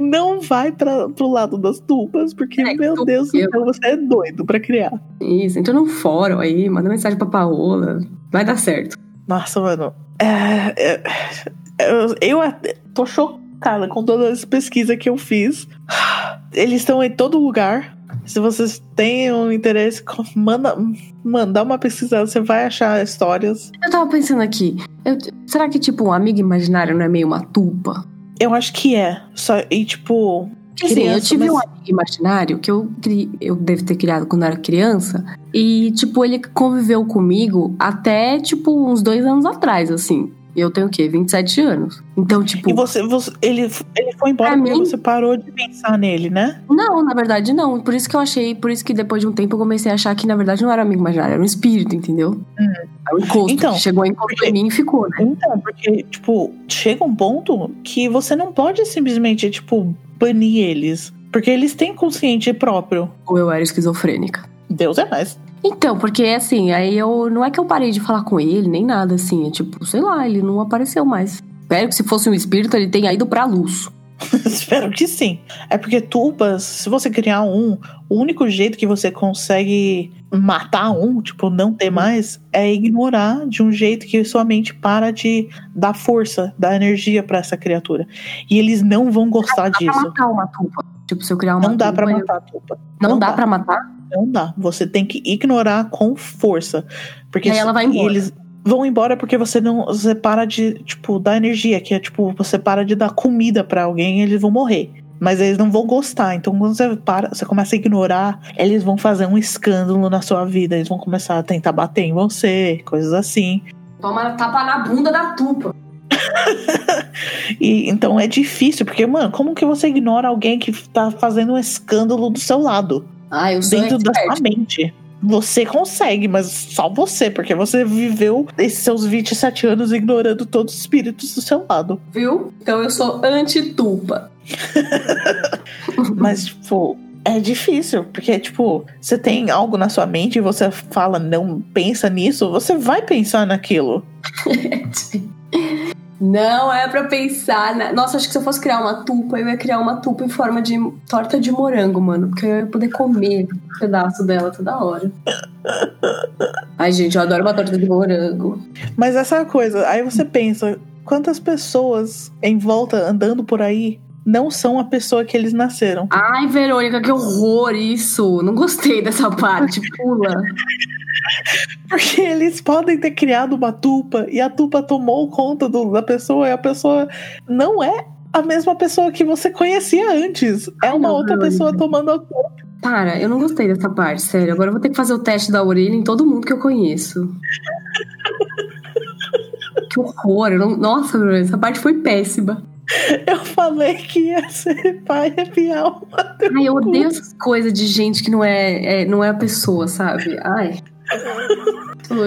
Não vai pra, pro lado das tupas, porque, É, meu Deus eu- céu, você é doido pra criar. Isso, entra num fórum aí, manda mensagem pra Paola. Vai dar certo. Nossa, mano. É, é, eu, eu até tô chocada com todas as pesquisas que eu fiz. Eles estão em todo lugar. Se vocês têm um interesse, manda, manda uma pesquisada, você vai achar histórias. Eu tava pensando aqui. eu- será que, tipo, um amigo imaginário não é meio uma tupa? Eu acho que é. Só, e tipo. Assim, eu criança, tive mas- um amigo imaginário que eu, cri- eu devo ter criado quando eu era criança. E, tipo, ele conviveu comigo até, tipo, uns dois anos atrás, assim. Eu tenho o quê? 27 anos. Então, tipo. E você, você- ele, ele foi embora porque mim- você parou de pensar nele, né? Não, na verdade, não. Por isso que eu achei, por isso que depois de um tempo eu comecei a achar que, na verdade, não era amigo imaginário, era um espírito, entendeu? Era um encosto. Então, chegou, encostou porque- em mim e ficou, né? Então, porque, tipo, chega um ponto que você não pode simplesmente, tipo, banir eles. Porque eles têm consciente próprio. Ou eu era esquizofrênica. Deus é mais. Então, porque assim, aí eu. Não é que eu parei de falar com ele, nem nada assim. É tipo, sei lá, ele não apareceu mais. Espero que se fosse um espírito, ele tenha ido pra luz. Espero que sim. É porque tupas, se você criar um, o único jeito que você consegue matar um, tipo, não ter mais, é ignorar de um jeito que sua mente para de dar força, dar energia pra essa criatura. E eles não vão gostar Dá pra disso. matar uma tupa. Tipo, se eu criar uma Não dá pra eu- matar a tupa. Não, Não dá, dá. pra matar? Não dá. Você tem que ignorar com força. Porque Aí ela vai embora. eles vão embora porque você não. Você para de, tipo, dar energia, que é tipo, você para de dar comida pra alguém e eles vão morrer. Mas eles não vão gostar. Então, quando você para, você começa a ignorar, eles vão fazer um escândalo na sua vida. Eles vão começar a tentar bater em você, coisas assim. Toma tapa na bunda da tupa. E então é difícil, porque, mano, como que você ignora alguém que tá fazendo um escândalo do seu lado? Ah, eu sou dentro da sua mente. Você consegue, mas só você, porque você viveu esses seus 27 anos ignorando todos os espíritos do seu lado. Viu? Então eu sou anti-tupa. Mas, tipo, é difícil, porque, tipo, você tem algo na sua mente e você fala, não pensa nisso, você vai pensar naquilo. Não é pra pensar. Na... Nossa, acho que se eu fosse criar uma tupa, eu ia criar uma tupa em forma de torta de morango, mano. Porque eu ia poder comer um pedaço dela toda hora. Ai, gente, eu adoro uma torta de morango. Mas essa é coisa, aí você pensa, quantas pessoas em volta andando por aí não são a pessoa que eles nasceram? Ai, Verônica, que horror isso. Não gostei dessa parte. Pula. Porque eles podem ter criado uma tupa e a tupa tomou conta do- da pessoa e a pessoa não é a mesma pessoa que você conhecia antes. É Ai, uma não, outra Verônica. pessoa tomando a conta. Para, eu não gostei dessa parte, sério. Agora eu vou ter que fazer o teste da orelha em todo mundo que eu conheço. Que horror. não- Nossa, Verônica, essa parte foi péssima. Eu falei que ia ser pai real. Ai, eu odeio essas coisas de gente que não é, é- não é a pessoa, sabe? Ai.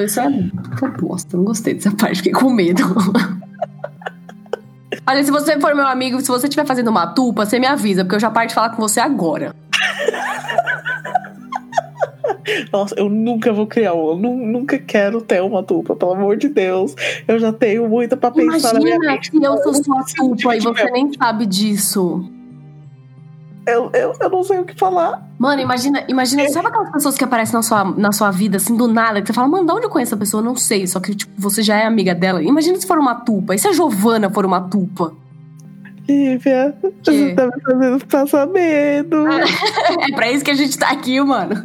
Isso é que bosta. Não gostei dessa parte, fiquei com medo. Olha, se você for meu amigo, se você estiver fazendo uma tupa, você me avisa, porque eu já paro de falar com você agora. Nossa, eu nunca vou criar uma. Eu nu- nunca quero ter uma tupa, pelo amor de Deus. Eu já tenho muita pra pensar na minha Imagina que eu sou sua tupa e você nem sabe disso. Eu, eu, eu não sei o que falar. Mano, imagina, imagina, sabe aquelas pessoas que aparecem na sua, na sua vida, assim, do nada, que você fala, mano, de onde eu conheço essa pessoa? Não sei, só que, tipo, você já é amiga dela. Imagina se for uma tupa. E se a Giovana for uma tupa? Lívia, você tá me fazendo passar medo. é pra isso que a gente tá aqui, mano.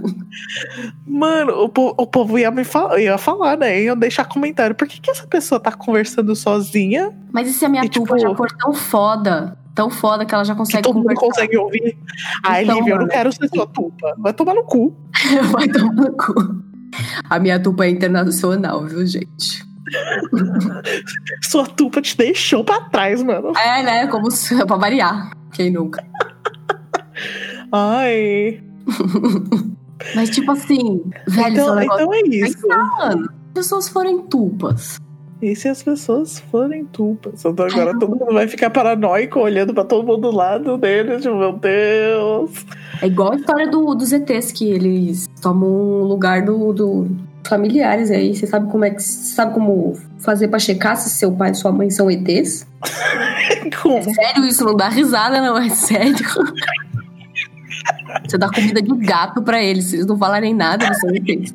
Mano, o, o povo ia me falar, ia falar, né? Ia deixar comentário. Por que, que essa pessoa tá conversando sozinha? Mas e se a minha E, tupa tipo- já for tão foda, tão foda que ela já Que consegue todo mundo consegue ouvir. Ai, Então, Lívia, eu não quero ser sua tupa. Vai tomar no cu. Vai tomar no cu. A minha tupa é internacional, viu, gente? Sua tupa te deixou pra trás, mano. É, né? Como se, pra variar. Quem nunca? Ai. Mas, tipo assim, velho, esse é Então, então é isso. As pessoas forem tupas. E se as pessoas forem tupas? Então agora todo mundo vai ficar paranoico olhando pra todo mundo do lado deles, tipo, meu Deus. É igual a história do, dos ETs, que eles tomam o lugar do, do familiares aí. Você sabe como é que. Você sabe como fazer pra checar se seu pai e sua mãe são ETs? Como? Sério, isso não dá risada, não, é sério. Você dá comida de gato pra eles. Se eles não falarem nada, eles são ETs.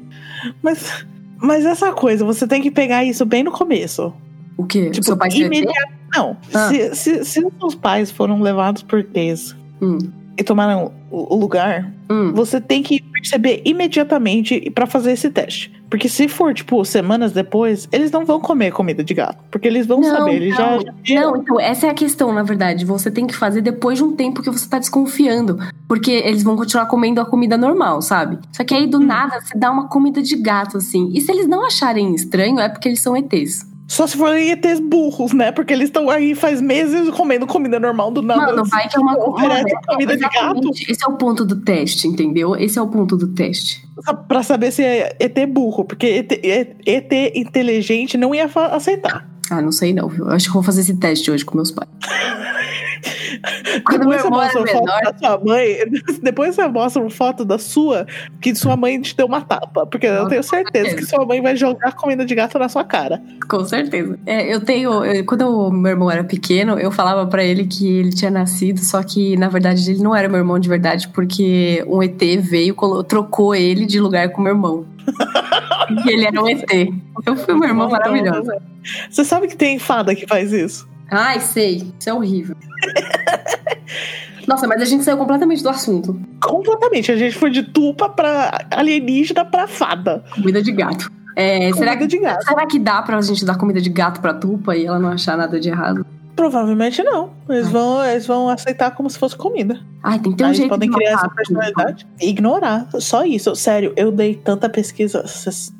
Mas, mas essa coisa, você tem que pegar isso bem no começo. O quê? Tipo, seu pai imediato. Não, Ah. se, se, se os seus pais foram levados por T's Hum, e tomaram o, lugar, hum. você tem que perceber imediatamente pra fazer esse teste. Porque se for, tipo, semanas depois, eles não vão comer comida de gato. Porque eles vão Não, saber, eles já, não. já. Não, então, essa é a questão, na verdade. Você tem que fazer depois de um tempo que você tá desconfiando. Porque eles vão continuar comendo a comida normal, sabe? Só que aí, do nada, você dá uma comida de gato, assim. E se eles não acharem estranho, é porque eles são ETs. Só se forem ETs burros, né? Porque eles estão aí faz meses comendo comida normal do nada. Mano, vai que é uma Mano, comida de gato. Esse é o ponto do teste, entendeu? Esse é o ponto do teste. pra saber se é ET burro. Porque ET, ET inteligente não ia aceitar. Ah, não sei não, viu? Acho que vou fazer esse teste hoje com meus pais. Quando meu Depois você irmão mostra foto menor, da sua mãe. Depois você mostra uma foto da sua, que sua mãe te deu uma tapa. Porque eu tenho certeza que sua mãe vai jogar comida de gato na sua cara. Com certeza. É, eu tenho. eu- quando o meu irmão era pequeno, eu falava pra ele que ele tinha nascido, só que na verdade ele não era meu irmão de verdade, porque um ET veio, trocou ele de lugar com meu irmão. e ele era um ET. Eu fui uma irmã Então, maravilhosa. Você sabe que tem fada que faz isso? Ai, sei. Isso é horrível. Nossa, mas a gente saiu completamente do assunto. Completamente. A gente foi de tupa pra alienígena pra fada. Comida de gato. É, será, Comida que, de gato. será que dá pra gente dar comida de gato pra tupa e ela não achar nada de errado? Provavelmente não. Eles vão, eles vão aceitar como se fosse comida. Ai, tem que ter um Aí eles jeito podem de criar essa personalidade e ignorar. Só isso. Sério, eu dei tanta pesquisa.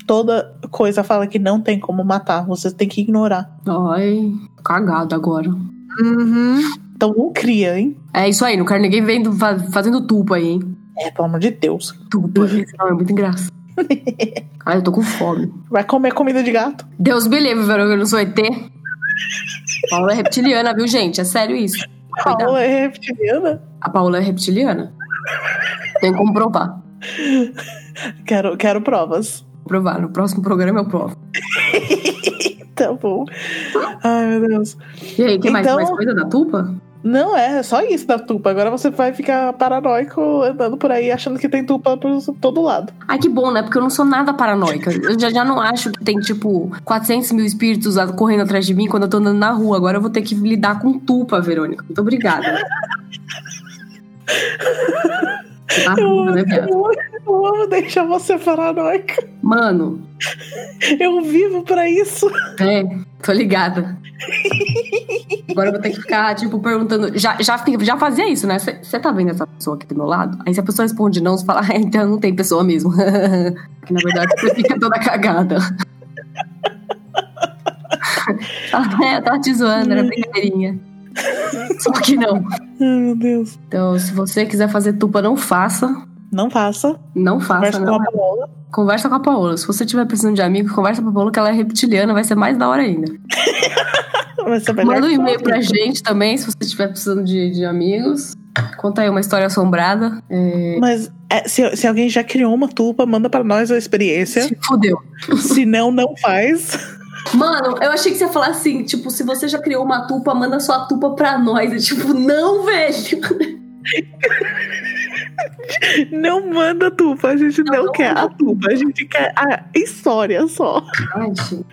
Toda coisa fala que não tem como matar. Você tem que ignorar. Ai, cagado agora. Então não cria, hein? É isso aí, não quero ninguém vendo, fa- fazendo tupa aí, hein? É, pelo amor de Deus. Tupa. Esse nome é muito engraçado. Ai, eu tô com fome. Vai comer comida de gato? Deus me livre, Verão, eu não sou ET. Paula é reptiliana, viu, gente? É sério isso. Cuidado. Paula é reptiliana? A Paula é reptiliana. Tem como provar. Quero, quero provas. Vou provar. No próximo programa eu provo. Tá bom. Ai, meu Deus. E aí, mais, Então- mais coisa da tupa? Não é, só isso da tupa. Agora você vai ficar paranoico andando por aí achando que tem tupa por todo lado. Ai, que bom, né? Porque eu não sou nada paranoica. Eu já, já não acho que tem, tipo, 400 mil espíritos correndo atrás de mim quando eu tô andando na rua. Agora eu vou ter que lidar com tupa, Verônica. Muito obrigada. Tá né, viado? eu, eu amo deixar você paranoica. Mano, Eu vivo pra isso. é, tô ligada. Agora eu vou ter que ficar, tipo, perguntando. Já, já, já fazia isso, né? Você tá vendo essa pessoa aqui do meu lado? Aí se a pessoa responde não, você fala, ah, então não tem pessoa mesmo. que na verdade você fica toda cagada. Fala, é, eu tava te zoando, era brincadeirinha. Só que não. Ai, meu Deus. Então, se você quiser fazer tupa, não faça. Não faça. Não faça, Conversa não. com a Paola. Conversa com a Paola. Se você tiver precisando de amigo, conversa com a Paola, que ela é reptiliana, vai ser mais da hora ainda. Manda um e-mail pra gente também, se você estiver precisando de, de amigos. Conta aí uma história assombrada. É, Mas é, se, se alguém já criou uma tupa, manda pra nós a experiência. Se fudeu. se não, não faz. Mano, eu achei que você ia falar assim, tipo, se você já criou uma tupa, manda sua tupa pra nós. É tipo, não, velho. Não manda tupa, a gente não, não quer a tupa, a gente quer a história só. Ai,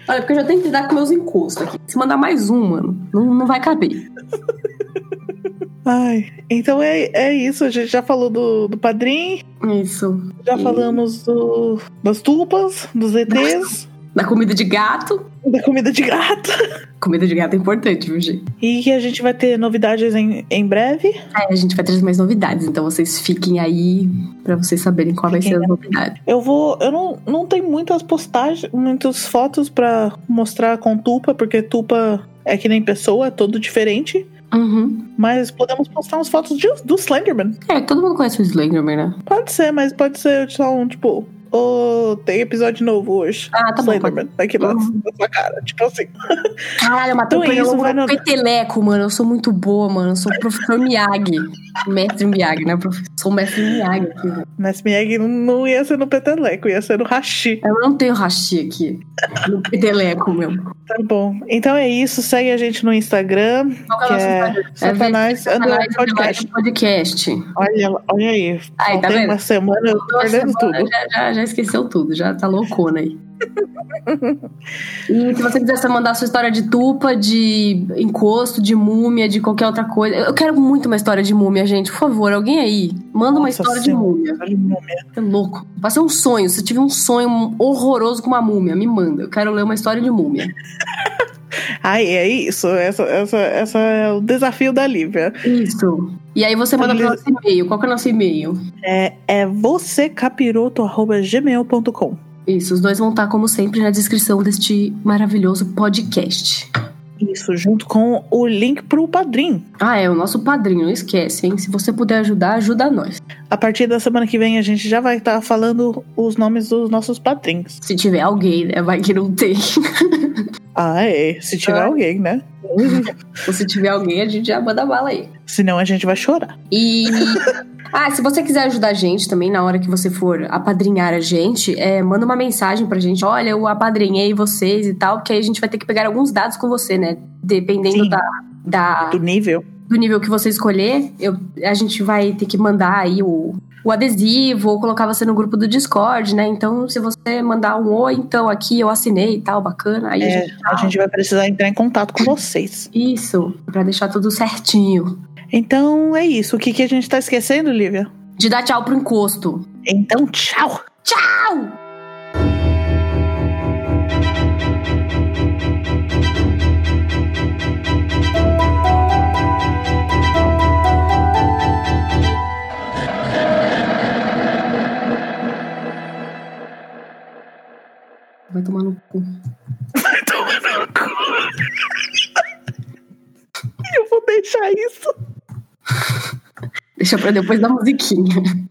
Olha, porque eu já tenho que lidar com meus encostos aqui. Se mandar mais um, mano, não, não vai caber. Ai, então é, é isso. A gente já falou do, do padrinho. Isso. Já e... falamos do, das tupas, dos ETs. Da comida de gato. Da comida de gato. Comida de gato é importante, viu, gente? E que a gente vai ter novidades em, em breve. É, a gente vai trazer mais novidades, então vocês fiquem aí para vocês saberem qual fiquem vai ser a novidade. Eu vou. Eu não, não tenho muitas postagens, muitas fotos para mostrar com tupa, porque tupa é que nem pessoa, é todo diferente. Uhum. Mas podemos postar umas fotos de, do Slenderman. É, todo mundo conhece o Slenderman, né? Pode ser, mas pode ser só um, tipo, oh, tem episódio novo hoje. Ah, tá Slenderman, bom. Aqui na, uhum. na sua cara. Tipo assim. Caralho, mas então é isso, vai no... peteleco, mano. Eu sou muito boa, mano. Eu sou o professor Miyagi. Mestre Miyagi, né? Sou o mestre Miyagi aqui. Mestre Miyagi não ia ser no peteleco, ia ser no hashi. Eu não tenho hashi aqui. No peteleco mesmo. Tá bom. Então é isso. Segue a gente no Instagram. Qual que é, é Satanás, Satanás podcast. podcast. Olha, olha aí. Aí, tá uma semana eu perdendo tudo. Já, já, já esqueceu tudo, já tá loucona aí. e se você quiser mandar sua história de tupa, de encosto, de múmia, de qualquer outra coisa. Eu quero muito uma história de múmia, gente. Por favor, alguém aí. Manda Nossa, uma história de múmia. de múmia. É louco. Vai ser um sonho. Se tiver um sonho horroroso com uma múmia, me manda. Eu quero ler uma história de múmia. Ai, é isso. Essa, essa, essa é o desafio da Lívia. Isso. E aí você manda o nosso e-mail. Qual que é o nosso e-mail? É, é vocêcapiroto.gmail.com Isso, os dois vão estar, como sempre, na descrição deste maravilhoso podcast. Isso, junto com o link pro padrinho. Ah, é, o nosso padrinho, não esquece, hein? Se você puder ajudar, ajuda nós. A partir da semana que vem a gente já vai estar tá falando os nomes dos nossos padrinhos. Se tiver alguém, né? Vai que não tem. ah, é. Se tiver ah. alguém, né? Ou se tiver alguém, a gente já manda bala aí. Senão a gente vai chorar. E. Ah, se você quiser ajudar a gente também, na hora que você for apadrinhar a gente, é, manda uma mensagem pra gente. Olha, eu apadrinhei vocês e tal, porque aí a gente vai ter que pegar alguns dados com você, né? Dependendo da, da. Do nível. Do nível que você escolher, eu, a gente vai ter que mandar aí o, o adesivo ou colocar você no grupo do Discord, né? Então, se você mandar um oi, então aqui eu assinei e tal, bacana. Aí é, a, gente, a gente vai precisar entrar em contato com vocês. Isso, para deixar tudo certinho. Então é isso. O que, que a gente tá esquecendo, Lívia? De dar tchau pro encosto. Então, tchau! Tchau! Vai tomar no cu. Vai tomar no cu. Eu vou deixar isso. Deixa pra depois da musiquinha.